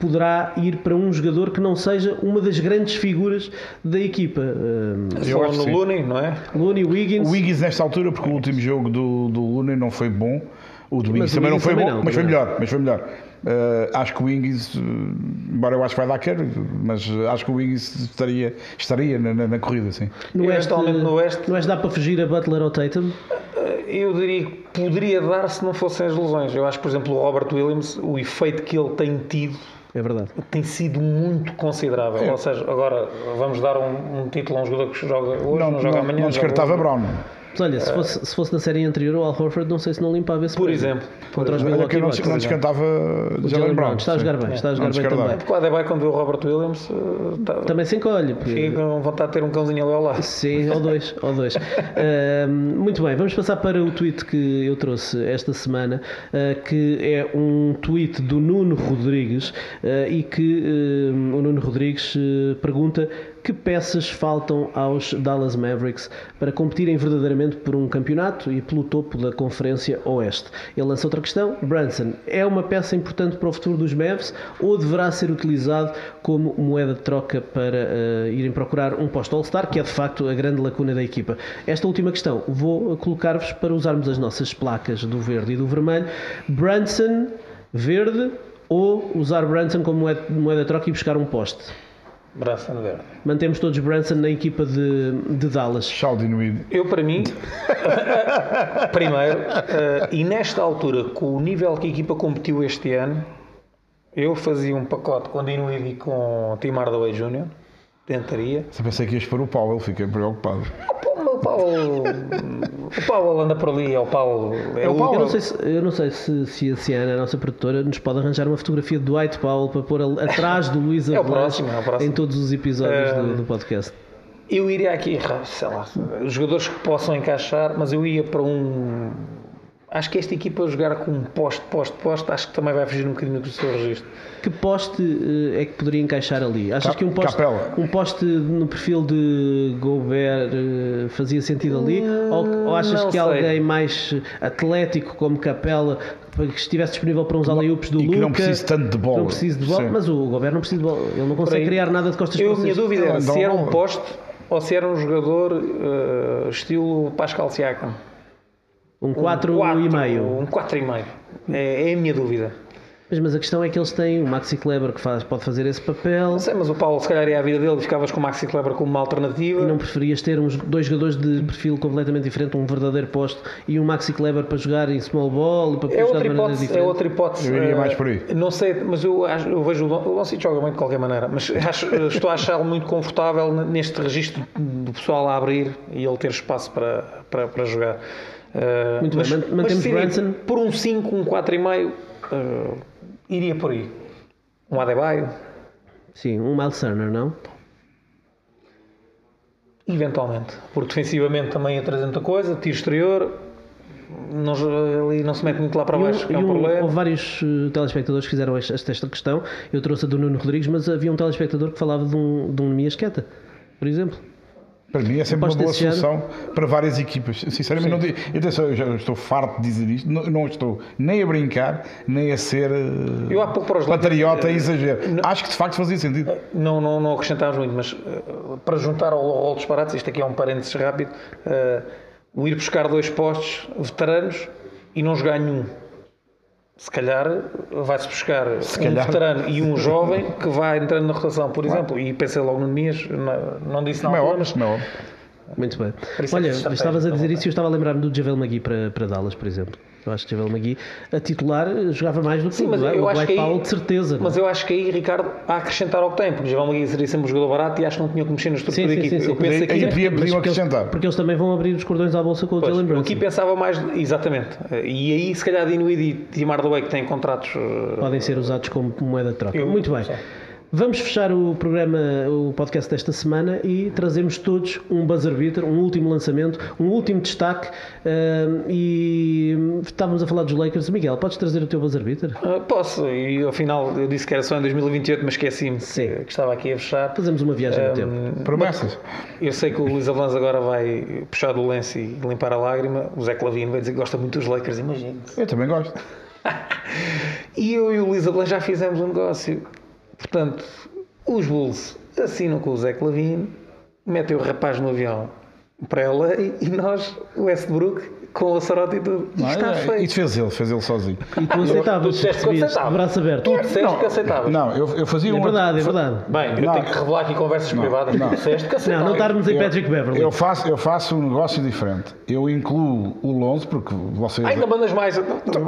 poderá ir para um jogador que não seja uma das grandes figuras da equipa. Eh, Eu acho que no sim. Looney, não é? Looney Wiggins. O Wiggins nesta altura, porque o último jogo do, do Looney não foi bom. O do Wiggins o também não foi também bom, não, mas foi também melhor. Mas foi melhor. Uh, acho que o Wiggins, uh, embora eu acho que vai dar quer, mas acho que o Wiggins estaria, estaria na, na- na corrida, sim. No Oeste, no Oeste- no Oeste dá para fugir a Butler ou Tatum? Eu diria que poderia dar se não fossem as lesões. Eu acho que, por exemplo, o Robert Williams, o efeito que ele tem tido É verdade. tem sido muito considerável. É. Ou seja, agora vamos dar um, um título a um jogador que joga hoje, não, Não, joga não, amanhã. não descartava. Brown. Mas olha, se fosse, se fosse na série anterior, o Al Horford não sei se não limpava esse Por exemplo. Contra os Olha que Milwaukee eu não, Bucks. não descantava O Jalen Brown. Brown está a jogar bem, está a jogar bem também. Porque o Adebayo, quando vê o Robert Williams, eh, tá- Também se encolhe. porque- fica com vontade de ter um cãozinho ali ao lado. Sim, ou dois, ou dois. Ahm, muito bem, vamos passar para o tweet que eu trouxe esta semana, ah, que é um tweet do Nuno Rodrigues ah, e que ah, o Nuno Rodrigues pergunta que peças faltam aos Dallas Mavericks para competirem verdadeiramente por um campeonato e pelo topo da Conferência Oeste. Ele lança outra questão. Brunson é uma peça importante para o futuro dos Mavs ou deverá ser utilizado como moeda de troca para eh, irem procurar um posto All-Star, que é de facto a grande lacuna da equipa? Esta última questão vou colocar-vos para usarmos as nossas placas do verde e do vermelho. Brunson, verde ou usar Brunson como moeda de troca e buscar um poste? Braço verde. Mantemos todos Brunson na equipa de, de Dallas. Shaudin Weed. Eu, para mim, primeiro, eh, e nesta altura, com o nível que a equipa competiu este ano, eu fazia um pacote com Dinwiddie e com Tim Hardaway Jr. Tentaria. Só pensei que ias para o Powell, fiquei preocupado. O Paulo, o Paulo anda por ali, é o Paulo. É, o Paulo. Eu não sei, se, eu não sei se, se a Ciana, a nossa produtora, nos pode arranjar uma fotografia de Dwight Powell para pôr atrás do Luís É o próximo, é o próximo. em todos os episódios do, do podcast. Eu iria aqui, sei lá, os jogadores que possam encaixar, mas eu ia para um. Acho que esta equipa jogar com um poste, poste, poste, acho que também vai fugir um bocadinho do seu registro. Que poste eh, é que poderia encaixar ali? Achas Cap- que um poste, Capela. um poste no perfil de Gobert eh, fazia sentido ali? Ou, ou achas que sei. alguém mais atlético como Capela que estivesse disponível para uns alley-oops do e que não precise tanto de bola. Não precisa de bola, Sim. mas o Gobert não precisa de bola. Ele não consegue aí. criar nada de costas Eu, a para minha dúvida era se era um poste ou se era um jogador eh, estilo Pascal Siakam. Um 4 quatro, e meio. Um 4,5. É, é a minha dúvida. Mas, mas a questão é que eles têm o Maxi Kleber que faz, pode fazer esse papel Não sei, mas o Paulo, se calhar, ia a vida dele e ficavas com o Maxi Kleber como uma alternativa. e não preferias ter uns dois jogadores de perfil completamente diferente, um verdadeiro poste e um Maxi Kleber para jogar em small ball e para É jogar outra de maneira hipótese, é diferente? outra hipótese. Eu iria Eh, mais por aí. Não sei, mas eu, acho- eu vejo o Don- o Doncic joga bem de qualquer maneira, mas acho- eh, estou a achá-lo muito confortável neste registro do pessoal a abrir e ele ter espaço para, para, para jogar. Eh, Muito bem, mas, man- mantemos seria Brunson. Por um 5, um 4,5, eh, iria por aí. Um Adebayo, Sim, um Miles Turner, não? eventualmente. Porque defensivamente também ia trazer muita coisa, tiro exterior, não, ali não se mete muito lá para um- baixo, que é um um- problema. houve vários eh, telespectadores que fizeram esta, esta questão. Eu trouxe a do Nuno Rodrigues, mas havia um telespectador que falava de um, de um Nemias Queta, por exemplo. Para mim é sempre uma boa solução para várias equipas. Sinceramente, não digo, atenção, eu já estou farto de dizer isto, não, não estou nem a brincar, nem a ser eh, Eu há pouco para os patriota eh, e exagero. Acho que de facto fazia sentido. Não, não, não acrescentámos muito, mas eh, para juntar ao, ao disparates, isto aqui é um parênteses rápido, eh, o ir buscar dois postos veteranos e não jogar nenhum. Se calhar vai-se buscar um veterano e um jovem que vai entrando na rotação, por exemplo, e pensei logo no Nemias, não, não disse na Como é altura, mas é. Muito bem. É Olha, estavas a dizer isso e eu estava a lembrar-me do Javel Magui para, para Dallas, por exemplo. Eu acho que Javel Magui, a titular, jogava mais do que Sim, o mas eu o acho Dwight que aí- Powell, de certeza. não é? Mas eu acho que aí, Ricardo, a acrescentar ao que tem, porque o Javal Magui seria sempre um jogador barato e acho que não tinha que mexer na estrutura Sim, da sim, equipe. sim, sim. Eu penso Aí aqui, podia- podiam porque eles- acrescentar. Porque eles também vão abrir os cordões à bolsa com o Pois, Jalen Brunson. aqui pensava mais, exatamente. E aí, se calhar, Dinuid e Tim Hardaway, que têm contratos. Podem ser usados como moeda de troca. Eu- Muito bem. Sim. Vamos fechar o programa, o podcast desta semana e trazemos todos um buzzer beater, um último lançamento, um último destaque. ahm, e estávamos a falar dos Lakers. Miguel, podes trazer o teu buzzer beater? Ah, Posso, e ao final eu disse que era só em 2028, mas esqueci-me Sim. que, que estava aqui a fechar. Fazemos uma viagem no Ahm, tempo. Promessas. Eu sei que o Luís Avelãs agora vai puxar do lenço e limpar a lágrima. O Zé Clavino vai dizer que gosta muito dos Lakers, imagine Eu também gosto. E eu e o Luís Avelãs já fizemos um negócio. Portanto, os Bulls assinam com o Zé Clavino, metem o rapaz no avião para LA e nós, o Westbrook, com o Sorota e tudo. Não, Está é- feito. Isso fez ele, fez ele sozinho. E tu aceitavas, tu que recebias de braço aberto. Tu disseste que aceitavas. Não, eu, eu fazia É um. verdade, é verdade. Bem, eu Não. tenho que revelar aqui conversas privadas. não. Tu disseste que Não, aceitavas. não estarmos em Patrick Beverly. Eu faço, eu faço um negócio diferente. Eu incluo o Lonzo, porque vocês. Ainda mandas mais.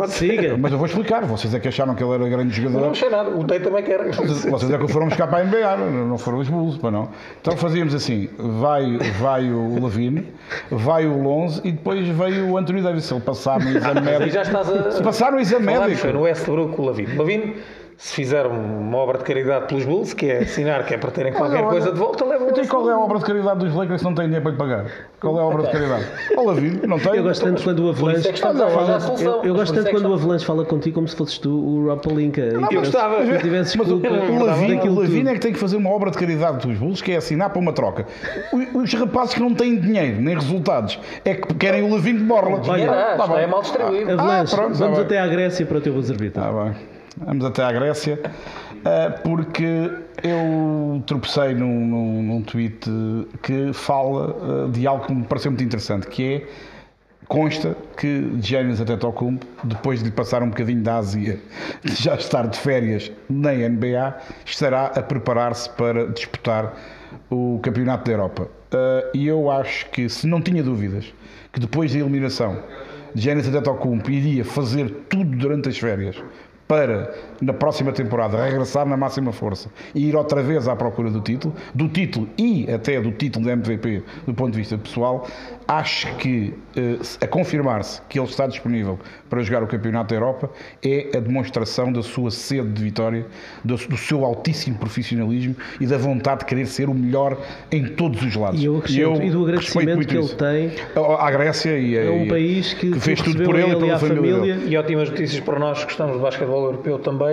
Siga. Mas eu vou explicar. Vocês é que acharam que ele era grande Não jogador. achei nada. O Tay também quer. Vocês é que foram buscar para a NBA, não não foram os Bulls, para não. Então fazíamos assim: vai, vai o Levine, vai o Lonzo e depois veio o Anthony Davis. Se ele passar no exame médico. já estás a. Se passar no exame médico. Foi no Westbrook o Lavino. Lavino, se fizer uma obra de caridade pelos Bulls, que é assinar, que é para terem qualquer olha, coisa de volta, leva o Então, e qual é a obra de caridade dos Lakers se não tem dinheiro para lhe pagar? Qual é a obra de caridade? O Lavine, não tem? Eu gosto tanto quando o é que Avalanche. Eu, eu gosto tanto é que quando o Avalanche fala contigo como se fosses tu o Rob Palinka. e mas tivesse- gostava. Mas o, culpa o Lavine é que tem que fazer uma obra de caridade dos Bulls, que é assinar para uma troca. Os rapazes que não têm dinheiro nem resultados é que querem o Lavine de borla. Olha, tá é mal distribuído. Avalanche, Ah, está vamos até à Grécia para o teu buzzer beater. Ah, bem. Vamos até à Grécia, ah, porque eu tropecei num, num, num tweet que fala ah, de algo que me pareceu muito interessante, que é consta que Giannis Antetokounmpo, depois de passar um bocadinho da Ásia, de já estar de férias na NBA, estará a preparar-se para disputar o Campeonato da Europa. Ah, e eu acho que, se não tinha dúvidas, que depois da eliminação, Giannis Antetokounmpo iria fazer tudo durante as férias para, na próxima temporada, regressar na máxima força e ir outra vez à procura do título, do título e até do título de MVP do ponto de vista pessoal, acho que eh, a confirmar-se que ele está disponível para jogar o Campeonato da Europa é a demonstração da sua sede de vitória, do, do seu altíssimo profissionalismo e da vontade de querer ser o melhor em todos os lados. E eu acrescento, e do agradecimento que ele isso. tem À Grécia e É um país que, que fez tudo por ele e a pela família família. E ótimas notícias para nós que gostamos de basquetebol europeu também,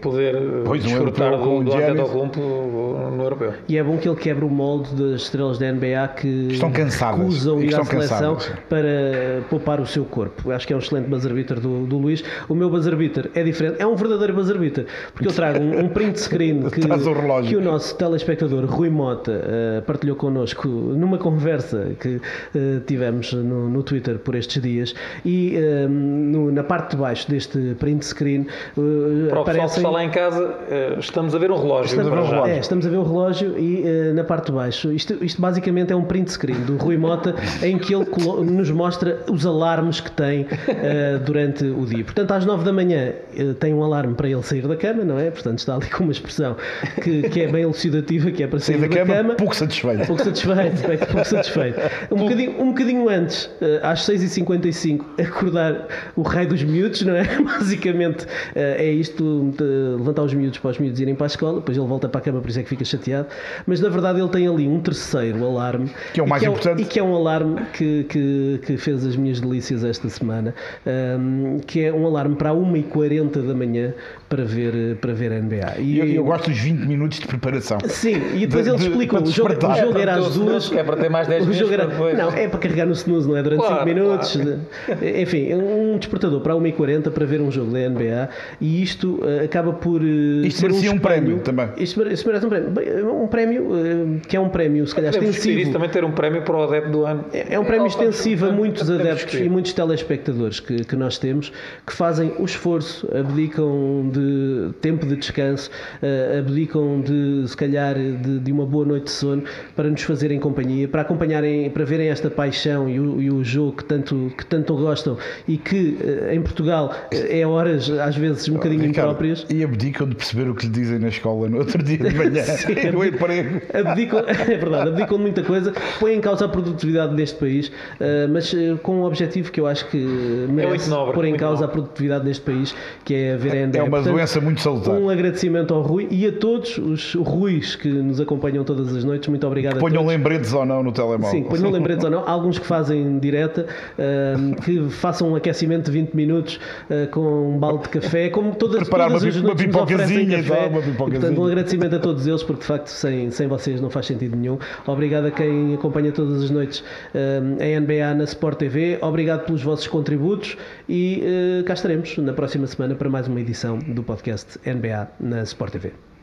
poder eh, Pois, um desfrutar europeu com do, do. Antetokounmpo no europeu. E é bom que ele quebre o molde das estrelas da NBA que Estão cansadas. recusam E ir à seleção cansadas. para poupar o seu corpo. Acho que é um excelente buzzer beater do, do Luís. O meu buzzer beater é diferente, é um verdadeiro buzzer beater, porque eu trago um, um print screen que, o que o nosso telespectador Rui Mota eh, partilhou connosco numa conversa que eh, tivemos no, no Twitter por estes dias e eh, no- na parte de baixo deste print screen Para o pessoal que está lá em casa, eh, estamos a ver um relógio. Estamos, para já. é, estamos a ver o relógio e eh, na parte de baixo, isto, isto basicamente é um print screen do Rui Mota em que ele nos mostra os alarmes que tem eh, durante o dia. Portanto, às 9 da manhã eh, tem um alarme para ele sair da cama, não é? Portanto, está ali com uma expressão que, que é bem elucidativa, que é para sair, Sair da cama, pouco satisfeito. Pouco satisfeito, bem, pouco satisfeito. Um bocadinho, um bocadinho antes, às 6h55, acordar o rei dos miúdos, não é? Basicamente é isto, de levantar os miúdos para os miúdos irem para a escola, depois ele volta para a cama, por isso é que fica chateado. Mas na verdade ele tem ali um terceiro alarme. Que é o e mais que importante. e que é um alarme que, que, que fez as minhas delícias esta semana, ehm, que é um alarme para 1h40 da manhã para ver, para ver a NBA. E eu, eu gosto dos 20 minutos de preparação. Sim, e depois De- eles de- explicam. para O jogo, o jogo É era para às duas. é para ter mais 10 o jogo minutos era. Não, é para carregar no snooze, não é? Durante 5 Claro, minutos. Enfim, um despertador para 1h40 para ver um jogo da NBA e isto uh, acaba por uh, isto merecia um, um prémio também. Isto, isto merece um prémio. Bem, um prémio que é um prémio, se calhar, Podemos extensivo. isso também ter um prémio para o adepto do ano. É, é um prémio extensivo a muitos adeptos e muitos telespectadores que, que nós temos que fazem o esforço, abdicam de tempo de descanso, abdicam de, se calhar, de, de, uma boa noite de sono para nos fazerem companhia, para acompanharem, para verem esta paixão e o, e o jogo que tanto, que tanto gostam e que em Portugal é horas, às vezes, um bocadinho Ricardo, impróprias. E abdicam de perceber o que lhe dizem na escola no outro dia de manhã, no emprego. Abdicam, é verdade, abdicam de muita coisa, põem em causa a produtividade deste país, mas com um objetivo que eu acho que merece é nobre, pôr em causa nobre. a produtividade deste país, que é a ver a É uma Portanto, doença muito salutar. Um agradecimento ao Rui e a todos os Ruis que nos acompanham todas as noites. Muito obrigado Ponham a todos. lembretes ou não no telemóvel. Sim, ponham lembretes ou não. Alguns que fazem direta, que façam um aquecimento de 20 minutos com um balde de café, como todas, Preparar uma, uma pipocazinha, café. uma E, pipocazinha. portanto, um agradecimento a todos eles, porque de facto sem, sem vocês não faz sentido nenhum. Obrigado a quem acompanha todas as noites uh, a NBA na Sport TV. Obrigado pelos vossos contributos e uh, cá estaremos na próxima semana para mais uma edição do podcast NBA na Sport TV.